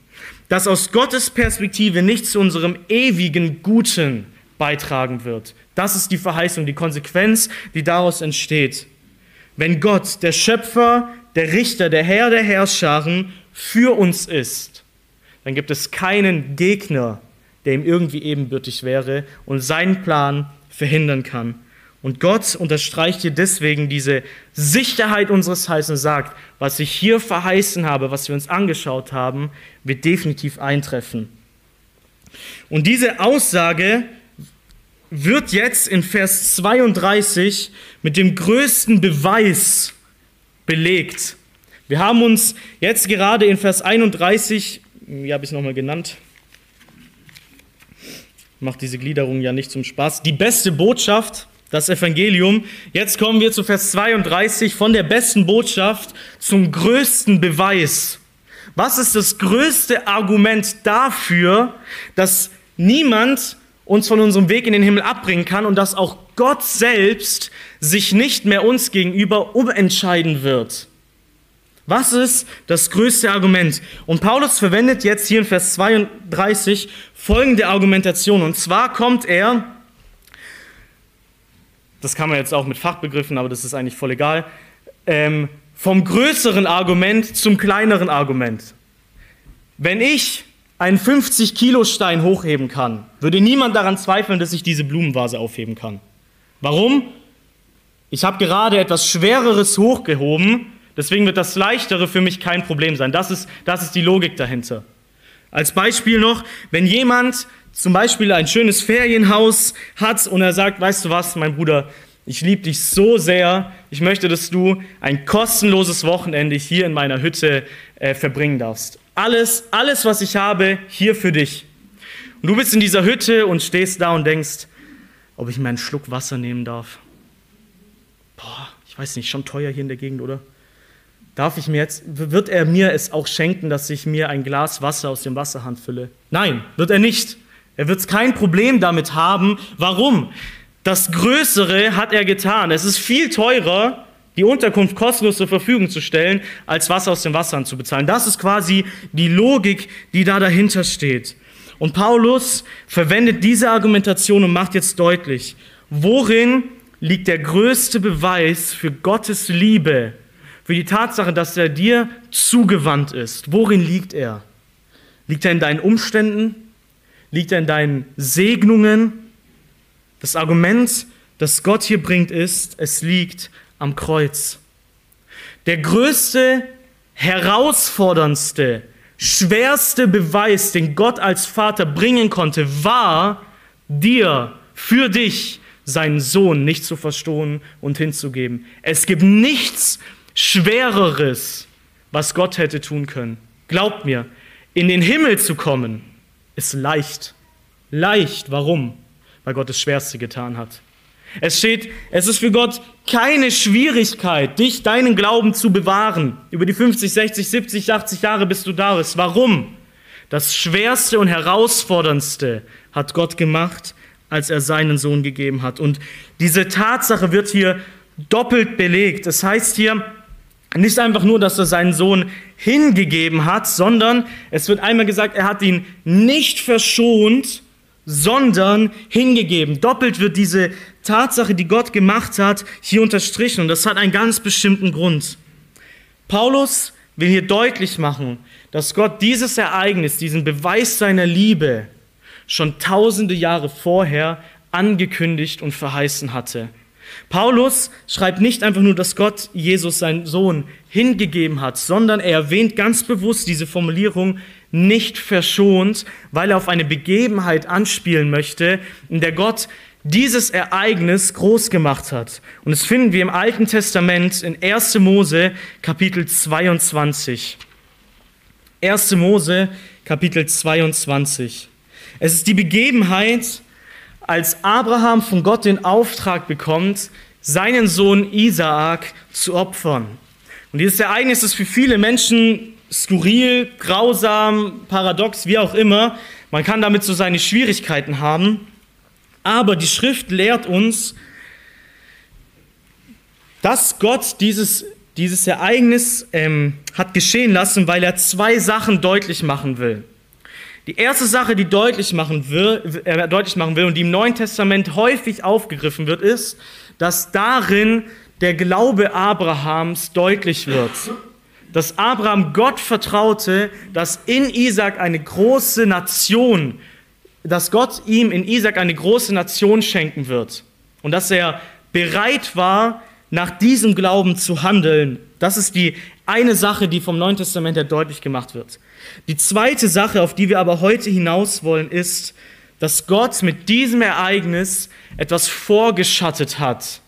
das aus Gottes Perspektive nicht zu unserem ewigen Guten beitragen wird. Das ist die Verheißung, die Konsequenz, die daraus entsteht. Wenn Gott, der Schöpfer, der Richter, der Herr der Herrscharen, für uns ist, dann gibt es keinen Gegner, der ihm irgendwie ebenbürtig wäre und seinen Plan verhindern kann. Und Gott unterstreicht hier deswegen diese Sicherheit unseres Heils und sagt, was ich hier verheißen habe, was wir uns angeschaut haben, wird definitiv eintreffen. Und diese Aussage wird jetzt in Vers 32 mit dem größten Beweis belegt. Wir haben uns jetzt gerade in Vers 31, wie habe ich es nochmal genannt? Macht diese Gliederung ja nicht zum Spaß. Die beste Botschaft, das Evangelium. Jetzt kommen wir zu Vers 32 von der besten Botschaft zum größten Beweis. Was ist das größte Argument dafür, dass niemand uns von unserem Weg in den Himmel abbringen kann und dass auch Gott selbst sich nicht mehr uns gegenüber umentscheiden wird. Was ist das größte Argument? Und Paulus verwendet jetzt hier in Vers 32 folgende Argumentation. Und zwar kommt er, das kann man jetzt auch mit Fachbegriffen, aber das ist eigentlich voll egal, ähm, vom größeren Argument zum kleineren Argument. Wenn ich einen 50-Kilo-Stein hochheben kann, würde niemand daran zweifeln, dass ich diese Blumenvase aufheben kann. Warum? Ich habe gerade etwas Schwereres hochgehoben, deswegen wird das Leichtere für mich kein Problem sein. Das ist, das ist die Logik dahinter. Als Beispiel noch, wenn jemand zum Beispiel ein schönes Ferienhaus hat und er sagt, weißt du was, mein Bruder, ich liebe dich so sehr, ich möchte, dass du ein kostenloses Wochenende hier in meiner Hütte äh, verbringen darfst. Alles, alles, was ich habe, hier für dich. Und du bist in dieser Hütte und stehst da und denkst, ob ich mir einen Schluck Wasser nehmen darf. Boah, ich weiß nicht, schon teuer hier in der Gegend, oder? darf ich mir jetzt, wird er mir es auch schenken, dass ich mir ein Glas Wasser aus dem Wasserhahn fülle? Nein, wird er nicht. Er wird kein Problem damit haben. Warum? Das Größere hat er getan. Es ist viel teurer, die Unterkunft kostenlos zur Verfügung zu stellen, als Wasser aus dem Wasserhahn zu bezahlen. Das ist quasi die Logik, die da dahinter steht. Und Paulus verwendet diese Argumentation und macht jetzt deutlich, worin liegt der größte Beweis für Gottes Liebe, für die Tatsache, dass er dir zugewandt ist. Worin liegt er? Liegt er in deinen Umständen? Liegt er in deinen Segnungen? Das Argument, das Gott hier bringt, ist, es liegt am Kreuz. Der größte, herausforderndste, schwerste Beweis, den Gott als Vater bringen konnte, war, dir, für dich, seinen Sohn nicht zu verstohlen und hinzugeben. Es gibt nichts Schwereres, was Gott hätte tun können. Glaubt mir, in den Himmel zu kommen, ist leicht. Leicht. Warum? Weil Gott das Schwerste getan hat. Es steht, es ist für Gott keine Schwierigkeit, dich, deinen Glauben zu bewahren. Über die 50, 60, 70, 80 Jahre, bis du da bist. Warum? Das Schwerste und Herausforderndste hat Gott gemacht, als er seinen Sohn gegeben hat. Und diese Tatsache wird hier doppelt belegt. Das heißt hier nicht einfach nur, dass er seinen Sohn hingegeben hat, sondern es wird einmal gesagt, er hat ihn nicht verschont, sondern hingegeben. Doppelt wird diese Tatsache, die Gott gemacht hat, hier unterstrichen. Und das hat einen ganz bestimmten Grund. Paulus will hier deutlich machen, dass Gott dieses Ereignis, diesen Beweis seiner Liebe schon tausende Jahre vorher angekündigt und verheißen hatte. Paulus schreibt nicht einfach nur, dass Gott Jesus, seinen Sohn, hingegeben hat, sondern er erwähnt ganz bewusst diese Formulierung nicht verschont, weil er auf eine Begebenheit anspielen möchte, in der Gott dieses Ereignis groß gemacht hat. Und das finden wir im Alten Testament in 1. Mose Kapitel 22. 1. Mose Kapitel 22. Es ist die Begebenheit, als Abraham von Gott den Auftrag bekommt, seinen Sohn Isaak zu opfern. Und dieses Ereignis ist für viele Menschen skurril, grausam, paradox, wie auch immer. Man kann damit so seine Schwierigkeiten haben. Aber die Schrift lehrt uns, dass Gott dieses, dieses Ereignis ähm, hat geschehen lassen, weil er zwei Sachen deutlich machen will. Die erste Sache, die deutlich machen, will, äh, deutlich machen will und die im Neuen Testament häufig aufgegriffen wird, ist, dass darin der Glaube Abrahams deutlich wird. Dass Abraham Gott vertraute, dass in Isaac eine große Nation, dass Gott ihm in Isaac eine große Nation schenken wird. Und dass er bereit war, nach diesem Glauben zu handeln. Das ist die eine Sache, die vom Neuen Testament her deutlich gemacht wird. Die zweite Sache, auf die wir aber heute hinaus wollen, ist, dass Gott mit diesem Ereignis etwas vorgeschattet hat,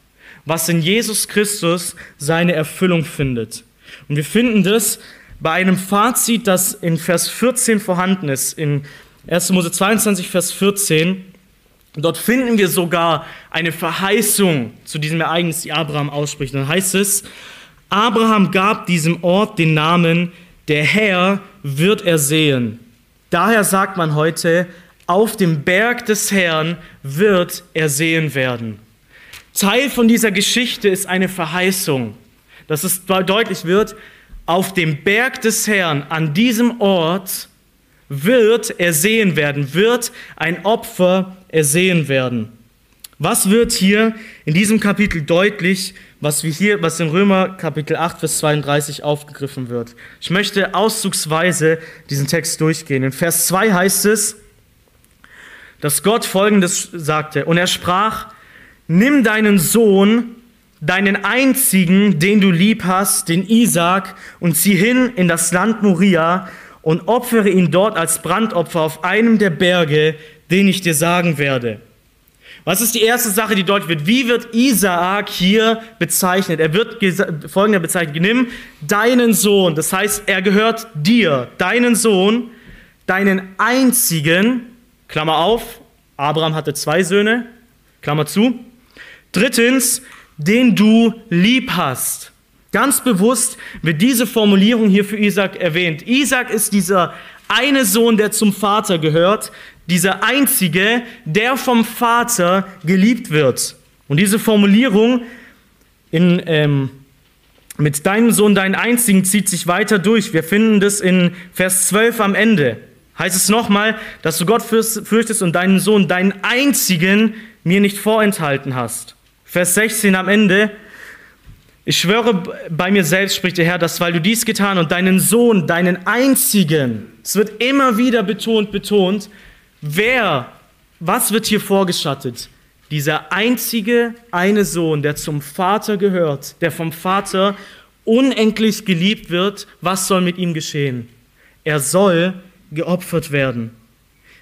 was in Jesus Christus seine Erfüllung findet. Und wir finden das bei einem Fazit, das in Vers 14 vorhanden ist, in 1. Mose 22, Vers 14. Dort finden wir sogar eine Verheißung zu diesem Ereignis, die Abraham ausspricht. Dann heißt es, Abraham gab diesem Ort den Namen der Herr wird er sehen. Daher sagt man heute, auf dem Berg des Herrn wird er sehen werden. Teil von dieser Geschichte ist eine Verheißung, dass es deutlich wird, auf dem Berg des Herrn, an diesem Ort, wird er sehen werden, wird ein Opfer ersehen werden. Was wird hier in diesem Kapitel deutlich, was wir hier, was in Römer Kapitel 8, Vers 32 aufgegriffen wird? Ich möchte auszugsweise diesen Text durchgehen. In Vers 2 heißt es, dass Gott Folgendes sagte, und er sprach, nimm deinen Sohn, deinen einzigen, den du lieb hast, den Isaac, und zieh hin in das Land Moria und opfere ihn dort als Brandopfer auf einem der Berge, den ich dir sagen werde. Was ist die erste Sache, die deutlich wird? Wie wird Isaak hier bezeichnet? Er wird folgender bezeichnet. Nimm deinen Sohn, das heißt, er gehört dir, deinen Sohn, deinen einzigen, Klammer auf, Abraham hatte zwei Söhne, Klammer zu. Drittens, den du lieb hast. Ganz bewusst wird diese Formulierung hier für Isaac erwähnt. Isaac ist dieser eine Sohn, der zum Vater gehört, dieser einzige, der vom Vater geliebt wird. Und diese Formulierung in, ähm, mit deinem Sohn, deinen einzigen, zieht sich weiter durch. Wir finden das in Vers 12 am Ende. Heißt es nochmal, dass du Gott fürchtest und deinen Sohn, deinen einzigen, mir nicht vorenthalten hast. Vers 16 am Ende. Ich schwöre bei mir selbst, spricht der Herr, dass weil du dies getan und deinen Sohn, deinen einzigen, es wird immer wieder betont, betont, wer, was wird hier vorgeschattet? Dieser einzige eine Sohn, der zum Vater gehört, der vom Vater unendlich geliebt wird, was soll mit ihm geschehen? Er soll geopfert werden.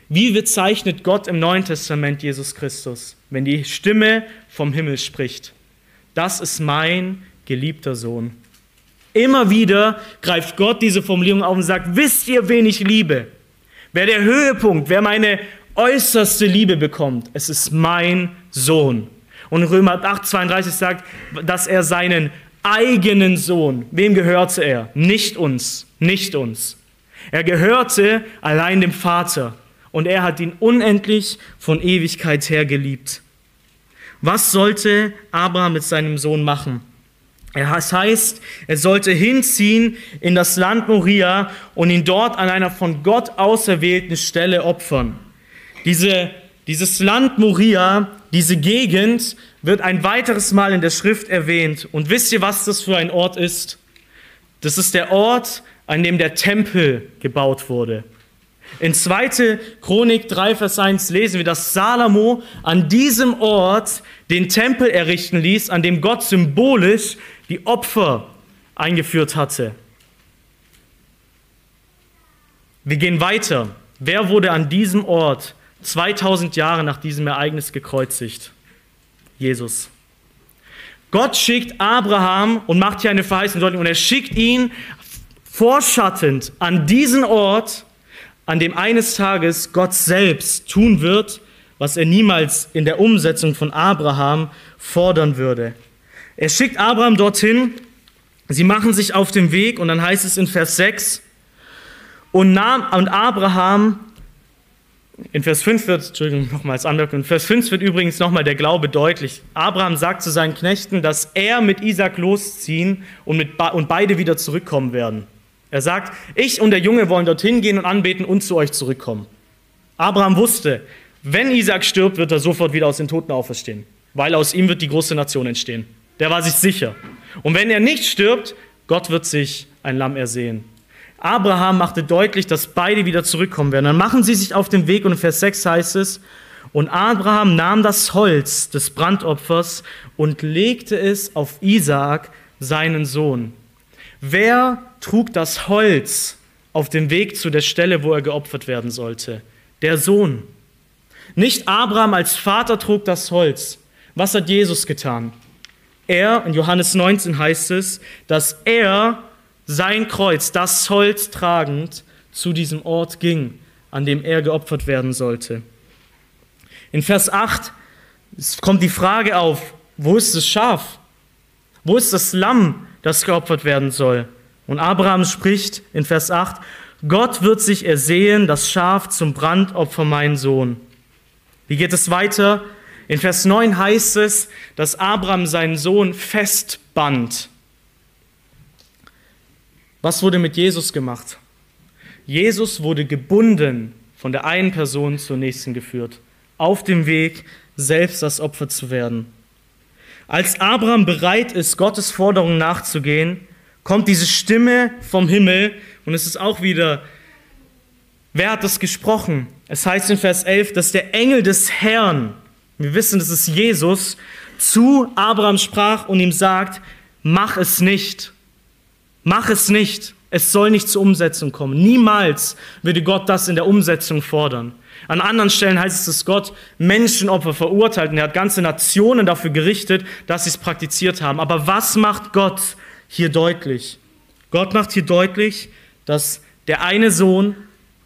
Wie bezeichnet Gott im Neuen Testament Jesus Christus, wenn die Stimme vom Himmel spricht? Das ist mein geliebter Sohn. Immer wieder greift Gott diese Formulierung auf und sagt, wisst ihr, wen ich liebe? Wer der Höhepunkt, wer meine äußerste Liebe bekommt, es ist mein Sohn. Und Römer 8, 32 sagt, dass er seinen eigenen Sohn, wem gehörte er? Nicht uns, nicht uns. Er gehörte allein dem Vater und er hat ihn unendlich von Ewigkeit her geliebt. Was sollte Abraham mit seinem Sohn machen? Es heißt, er sollte hinziehen in das Land Moria und ihn dort an einer von Gott auserwählten Stelle opfern. Diese, dieses Land Moria, diese Gegend, wird ein weiteres Mal in der Schrift erwähnt. Und wisst ihr, was das für ein Ort ist? Das ist der Ort, an dem der Tempel gebaut wurde. In 2. Chronik 3, Vers 1 lesen wir, dass Salomo an diesem Ort den Tempel errichten ließ, an dem Gott symbolisch die Opfer eingeführt hatte. Wir gehen weiter. Wer wurde an diesem Ort 2000 Jahre nach diesem Ereignis gekreuzigt? Jesus. Gott schickt Abraham und macht hier eine Verheißung und er schickt ihn vorschattend an diesen Ort, an dem eines Tages Gott selbst tun wird, was er niemals in der Umsetzung von Abraham fordern würde. Er schickt Abraham dorthin, sie machen sich auf den Weg und dann heißt es in Vers 6, und, nahm, und Abraham, in Vers 5 wird, Entschuldigung, nochmal in Vers 5 wird übrigens nochmal der Glaube deutlich. Abraham sagt zu seinen Knechten, dass er mit Isaac losziehen und, mit, und beide wieder zurückkommen werden. Er sagt, ich und der Junge wollen dorthin gehen und anbeten und zu euch zurückkommen. Abraham wusste, wenn Isaac stirbt, wird er sofort wieder aus den Toten auferstehen, weil aus ihm wird die große Nation entstehen. Der war sich sicher. Und wenn er nicht stirbt, Gott wird sich ein Lamm ersehen. Abraham machte deutlich, dass beide wieder zurückkommen werden. Dann machen sie sich auf den Weg und in Vers 6 heißt es, und Abraham nahm das Holz des Brandopfers und legte es auf Isaak, seinen Sohn. Wer trug das Holz auf dem Weg zu der Stelle, wo er geopfert werden sollte? Der Sohn. Nicht Abraham als Vater trug das Holz. Was hat Jesus getan? Er, in Johannes 19 heißt es, dass er sein Kreuz, das Holz tragend, zu diesem Ort ging, an dem er geopfert werden sollte. In Vers 8 kommt die Frage auf, wo ist das Schaf? Wo ist das Lamm, das geopfert werden soll. Und Abraham spricht in Vers 8, Gott wird sich ersehen, das Schaf zum Brandopfer mein Sohn. Wie geht es weiter? In Vers 9 heißt es, dass Abraham seinen Sohn festband. Was wurde mit Jesus gemacht? Jesus wurde gebunden von der einen Person zur nächsten geführt, auf dem Weg, selbst das Opfer zu werden. Als Abraham bereit ist, Gottes Forderungen nachzugehen, kommt diese Stimme vom Himmel und es ist auch wieder, wer hat das gesprochen? Es heißt in Vers 11, dass der Engel des Herrn, wir wissen, das ist Jesus, zu Abraham sprach und ihm sagt, mach es nicht, mach es nicht, es soll nicht zur Umsetzung kommen. Niemals würde Gott das in der Umsetzung fordern. An anderen Stellen heißt es, dass Gott Menschenopfer verurteilt und er hat ganze Nationen dafür gerichtet, dass sie es praktiziert haben. Aber was macht Gott hier deutlich? Gott macht hier deutlich, dass der eine Sohn,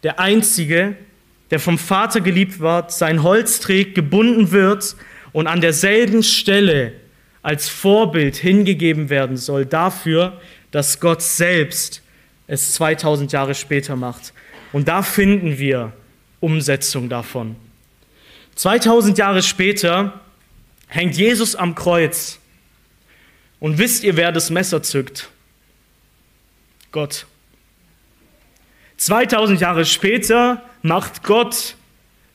der einzige, der vom Vater geliebt wird, sein Holz trägt, gebunden wird und an derselben Stelle, als Vorbild hingegeben werden soll dafür, dass Gott selbst es 2000 Jahre später macht. Und da finden wir Umsetzung davon. 2000 Jahre später hängt Jesus am Kreuz. Und wisst ihr, wer das Messer zückt? Gott. 2000 Jahre später macht Gott,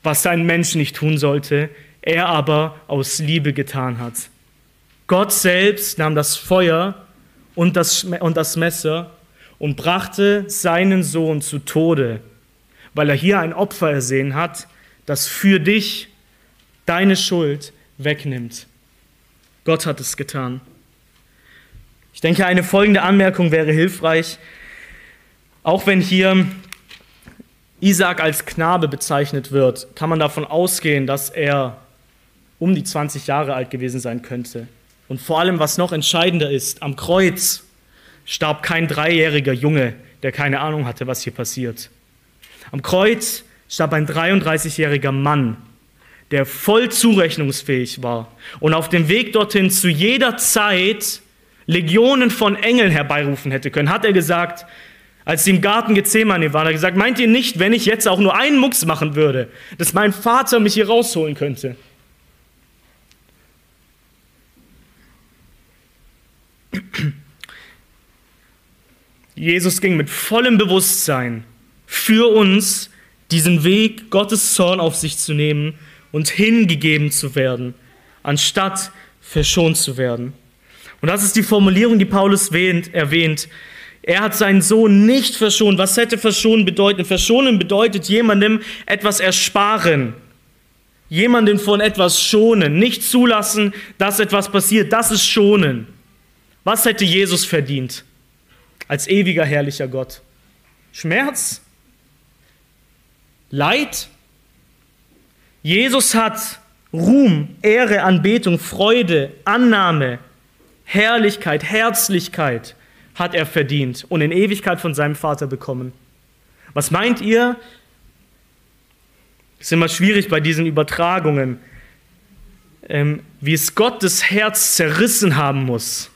was sein Mensch nicht tun sollte, er aber aus Liebe getan hat. Gott selbst nahm das Feuer und das, und das Messer und brachte seinen Sohn zu Tode, weil er hier ein Opfer ersehen hat, das für dich deine Schuld wegnimmt. Gott hat es getan. Ich denke, eine folgende Anmerkung wäre hilfreich. Auch wenn hier Isaac als Knabe bezeichnet wird, kann man davon ausgehen, dass er um die 20 Jahre alt gewesen sein könnte. Und vor allem, was noch entscheidender ist, am Kreuz starb kein dreijähriger Junge, der keine Ahnung hatte, was hier passiert. Am Kreuz starb ein 33-jähriger Mann, der voll zurechnungsfähig war und auf dem Weg dorthin zu jeder Zeit Legionen von Engeln herbeirufen hätte können, hat er gesagt, als sie im Garten Gethsemane waren, hat er gesagt, meint ihr nicht, wenn ich jetzt auch nur einen Mucks machen würde, dass mein Vater mich hier rausholen könnte? Jesus ging mit vollem Bewusstsein für uns diesen Weg, Gottes Zorn auf sich zu nehmen und hingegeben zu werden, anstatt verschont zu werden. Und das ist die Formulierung, die Paulus erwähnt. Er hat seinen Sohn nicht verschont. Was hätte verschonen bedeuten? Verschonen bedeutet jemandem etwas ersparen. Jemanden von etwas schonen. Nicht zulassen, dass etwas passiert. Das ist schonen. Was hätte Jesus verdient als ewiger herrlicher Gott? Schmerz? Leid? Jesus hat Ruhm, Ehre, Anbetung, Freude, Annahme, Herrlichkeit, Herzlichkeit hat er verdient und in Ewigkeit von seinem Vater bekommen. Was meint ihr? Es ist immer schwierig bei diesen Übertragungen, ähm, wie es Gottes Herz zerrissen haben muss,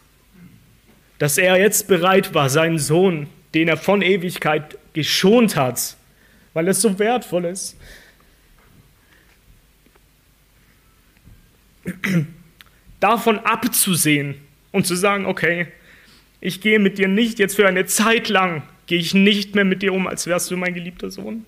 dass er jetzt bereit war, seinen Sohn, den er von Ewigkeit geschont hat, weil es so wertvoll ist, davon abzusehen und zu sagen, okay, ich gehe mit dir nicht jetzt für eine Zeit lang, gehe ich nicht mehr mit dir um, als wärst du mein geliebter Sohn.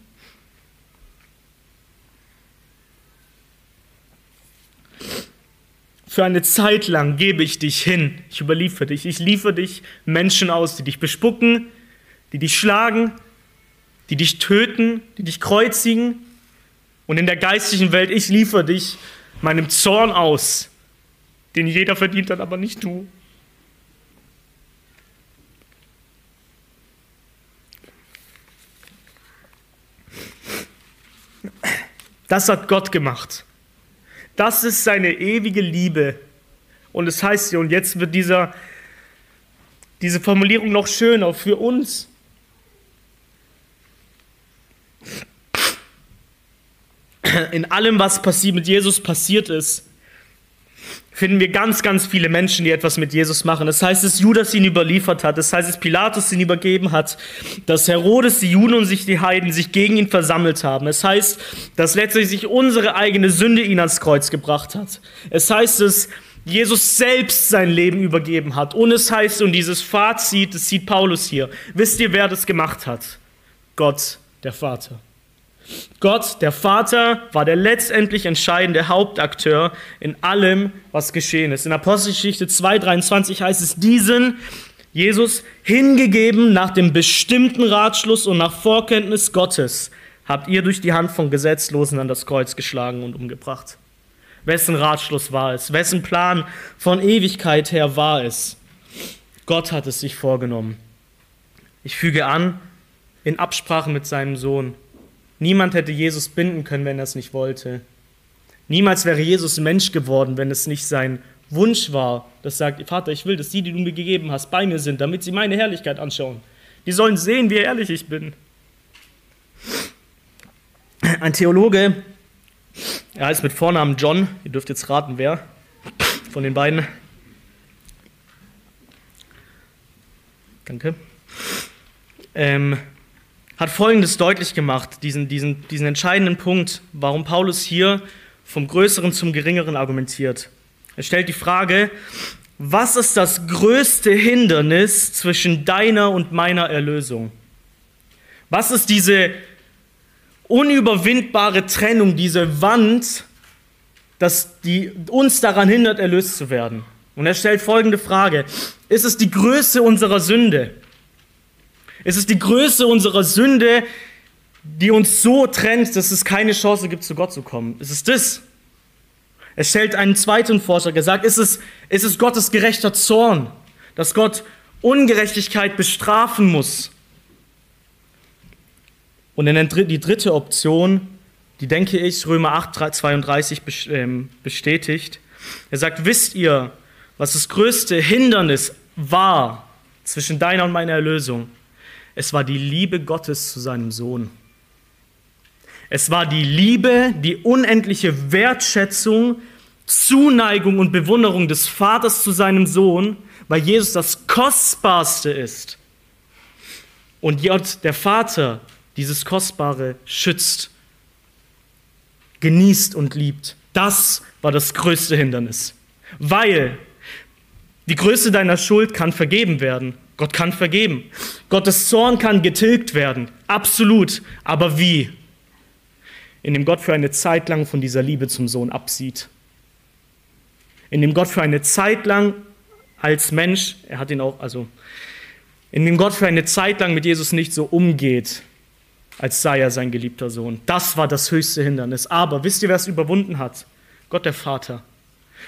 Für eine Zeit lang gebe ich dich hin. Ich überliefere dich. Ich liefere dich Menschen aus, die dich bespucken, die dich schlagen, die dich töten, die dich kreuzigen. Und in der geistlichen Welt, ich liefere dich meinem Zorn aus, den jeder verdient hat, aber nicht du. Das hat Gott gemacht. Das ist seine ewige Liebe. Und es heißt hier, und jetzt wird dieser, diese Formulierung noch schöner für uns. In allem, was passiert, mit Jesus passiert ist, finden wir ganz, ganz viele Menschen, die etwas mit Jesus machen. Das heißt, dass Judas ihn überliefert hat. Das heißt, dass Pilatus ihn übergeben hat. Dass Herodes, die Juden und sich die Heiden sich gegen ihn versammelt haben. Es heißt, dass letztlich sich unsere eigene Sünde ihn ans Kreuz gebracht hat. Es heißt, dass Jesus selbst sein Leben übergeben hat. Und es heißt, und dieses Fazit, das sieht Paulus hier. Wisst ihr, wer das gemacht hat? Gott, der Vater. Gott, der Vater, war der letztendlich entscheidende Hauptakteur in allem, was geschehen ist. In Apostelgeschichte 2,23 heißt es, diesen Jesus hingegeben nach dem bestimmten Ratschluss und nach Vorkenntnis Gottes, habt ihr durch die Hand von Gesetzlosen an das Kreuz geschlagen und umgebracht. Wessen Ratschluss war es? Wessen Plan von Ewigkeit her war es? Gott hat es sich vorgenommen. Ich füge an, in Absprache mit seinem Sohn, Niemand hätte Jesus binden können, wenn er es nicht wollte. Niemals wäre Jesus Mensch geworden, wenn es nicht sein Wunsch war, das sagt, Vater, ich will, dass die, die du mir gegeben hast, bei mir sind, damit sie meine Herrlichkeit anschauen. Die sollen sehen, wie ehrlich ich bin. Ein Theologe, er heißt mit Vornamen John, ihr dürft jetzt raten, wer von den beiden. Danke. Ähm, hat Folgendes deutlich gemacht, diesen, diesen, diesen entscheidenden Punkt, warum Paulus hier vom Größeren zum Geringeren argumentiert. Er stellt die Frage, was ist das größte Hindernis zwischen deiner und meiner Erlösung? Was ist diese unüberwindbare Trennung, diese Wand, dass die uns daran hindert, erlöst zu werden? Und er stellt folgende Frage. Ist es die Größe unserer Sünde? Ist es die Größe unserer Sünde, die uns so trennt, dass es keine Chance gibt, zu Gott zu kommen? Ist es das? Er stellt einen zweiten Vorschlag. Er sagt, ist es, ist es Gottes gerechter Zorn, dass Gott Ungerechtigkeit bestrafen muss? Und nennt die dritte Option, die denke ich Römer 8, 32 ähm, bestätigt. Er sagt, wisst ihr, was das größte Hindernis war zwischen deiner und meiner Erlösung? Es war die Liebe Gottes zu seinem Sohn. Es war die Liebe, die unendliche Wertschätzung, Zuneigung und Bewunderung des Vaters zu seinem Sohn, weil Jesus das Kostbarste ist. Und Gott, der Vater, dieses Kostbare schützt, genießt und liebt. Das war das größte Hindernis. Weil die Größe deiner Schuld kann vergeben werden. Gott kann vergeben. Gottes Zorn kann getilgt werden. Absolut. Aber wie? Indem Gott für eine Zeit lang von dieser Liebe zum Sohn absieht. Indem Gott für eine Zeit lang als Mensch, er hat ihn auch, also, indem Gott für eine Zeit lang mit Jesus nicht so umgeht, als sei er sein geliebter Sohn. Das war das höchste Hindernis. Aber wisst ihr, wer es überwunden hat? Gott der Vater.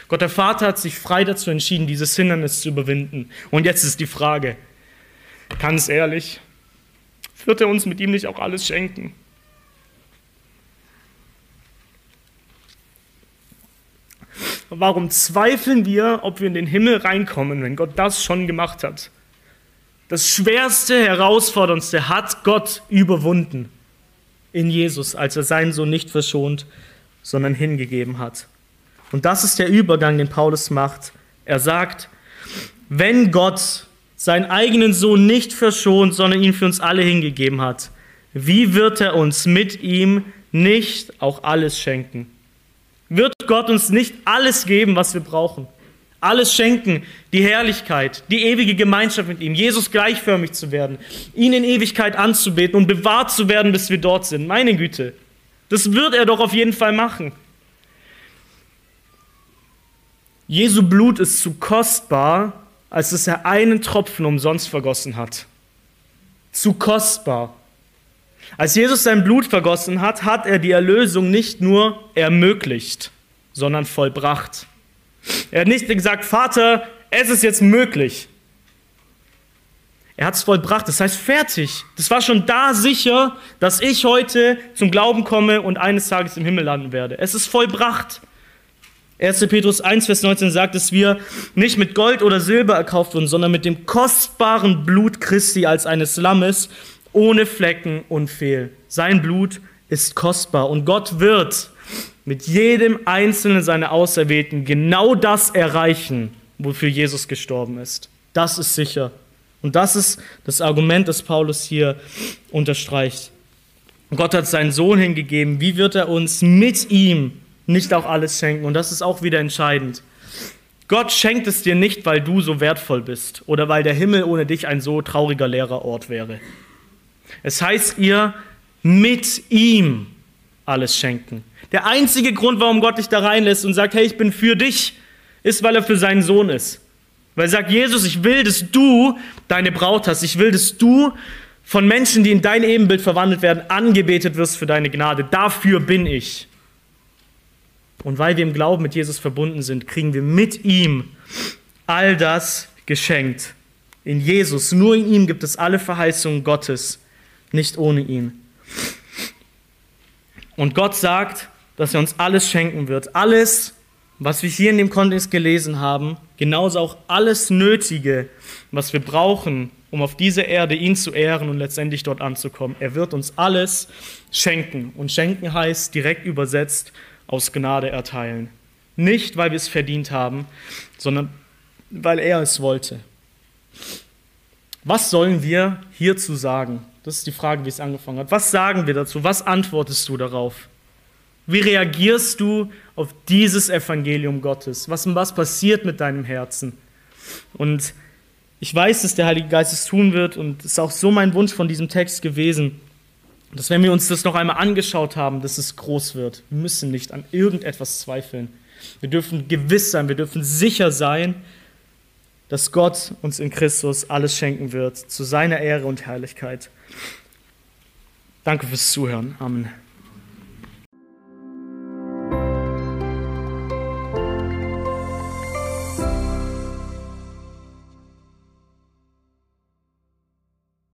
Gott der Vater hat sich frei dazu entschieden, dieses Hindernis zu überwinden. Und jetzt ist die Frage, ganz ehrlich, wird er uns mit ihm nicht auch alles schenken? Warum zweifeln wir, ob wir in den Himmel reinkommen, wenn Gott das schon gemacht hat? Das schwerste, herausforderndste hat Gott überwunden in Jesus, als er seinen Sohn nicht verschont, sondern hingegeben hat. Und das ist der Übergang, den Paulus macht. Er sagt, wenn Gott seinen eigenen Sohn nicht verschont, sondern ihn für uns alle hingegeben hat, wie wird er uns mit ihm nicht auch alles schenken? Wird Gott uns nicht alles geben, was wir brauchen? Alles schenken, die Herrlichkeit, die ewige Gemeinschaft mit ihm, Jesus gleichförmig zu werden, ihn in Ewigkeit anzubeten und bewahrt zu werden, bis wir dort sind. Meine Güte, das wird er doch auf jeden Fall machen. Jesu Blut ist zu kostbar, als dass er einen Tropfen umsonst vergossen hat. Zu kostbar. Als Jesus sein Blut vergossen hat, hat er die Erlösung nicht nur ermöglicht, sondern vollbracht. Er hat nicht gesagt, Vater, es ist jetzt möglich. Er hat es vollbracht, das heißt fertig. Das war schon da sicher, dass ich heute zum Glauben komme und eines Tages im Himmel landen werde. Es ist vollbracht. 1. Petrus 1, Vers 19 sagt, dass wir nicht mit Gold oder Silber erkauft wurden, sondern mit dem kostbaren Blut Christi als eines Lammes, ohne Flecken und Fehl. Sein Blut ist kostbar und Gott wird mit jedem einzelnen seiner Auserwählten genau das erreichen, wofür Jesus gestorben ist. Das ist sicher. Und das ist das Argument, das Paulus hier unterstreicht. Gott hat seinen Sohn hingegeben. Wie wird er uns mit ihm nicht auch alles schenken. Und das ist auch wieder entscheidend. Gott schenkt es dir nicht, weil du so wertvoll bist oder weil der Himmel ohne dich ein so trauriger leerer Ort wäre. Es heißt ihr mit ihm alles schenken. Der einzige Grund, warum Gott dich da reinlässt und sagt, hey, ich bin für dich, ist, weil er für seinen Sohn ist. Weil er sagt, Jesus, ich will, dass du deine Braut hast. Ich will, dass du von Menschen, die in dein Ebenbild verwandelt werden, angebetet wirst für deine Gnade. Dafür bin ich. Und weil wir im Glauben mit Jesus verbunden sind, kriegen wir mit ihm all das geschenkt. In Jesus, nur in ihm gibt es alle Verheißungen Gottes, nicht ohne ihn. Und Gott sagt, dass er uns alles schenken wird. Alles, was wir hier in dem Kontext gelesen haben, genauso auch alles Nötige, was wir brauchen, um auf dieser Erde ihn zu ehren und letztendlich dort anzukommen. Er wird uns alles schenken. Und schenken heißt direkt übersetzt aus Gnade erteilen. Nicht, weil wir es verdient haben, sondern weil er es wollte. Was sollen wir hierzu sagen? Das ist die Frage, wie es angefangen hat. Was sagen wir dazu? Was antwortest du darauf? Wie reagierst du auf dieses Evangelium Gottes? Was, was passiert mit deinem Herzen? Und ich weiß, dass der Heilige Geist es tun wird und es ist auch so mein Wunsch von diesem Text gewesen, dass wenn wir uns das noch einmal angeschaut haben, dass es groß wird. Wir müssen nicht an irgendetwas zweifeln. Wir dürfen gewiss sein, wir dürfen sicher sein, dass Gott uns in Christus alles schenken wird, zu seiner Ehre und Herrlichkeit. Danke fürs Zuhören. Amen.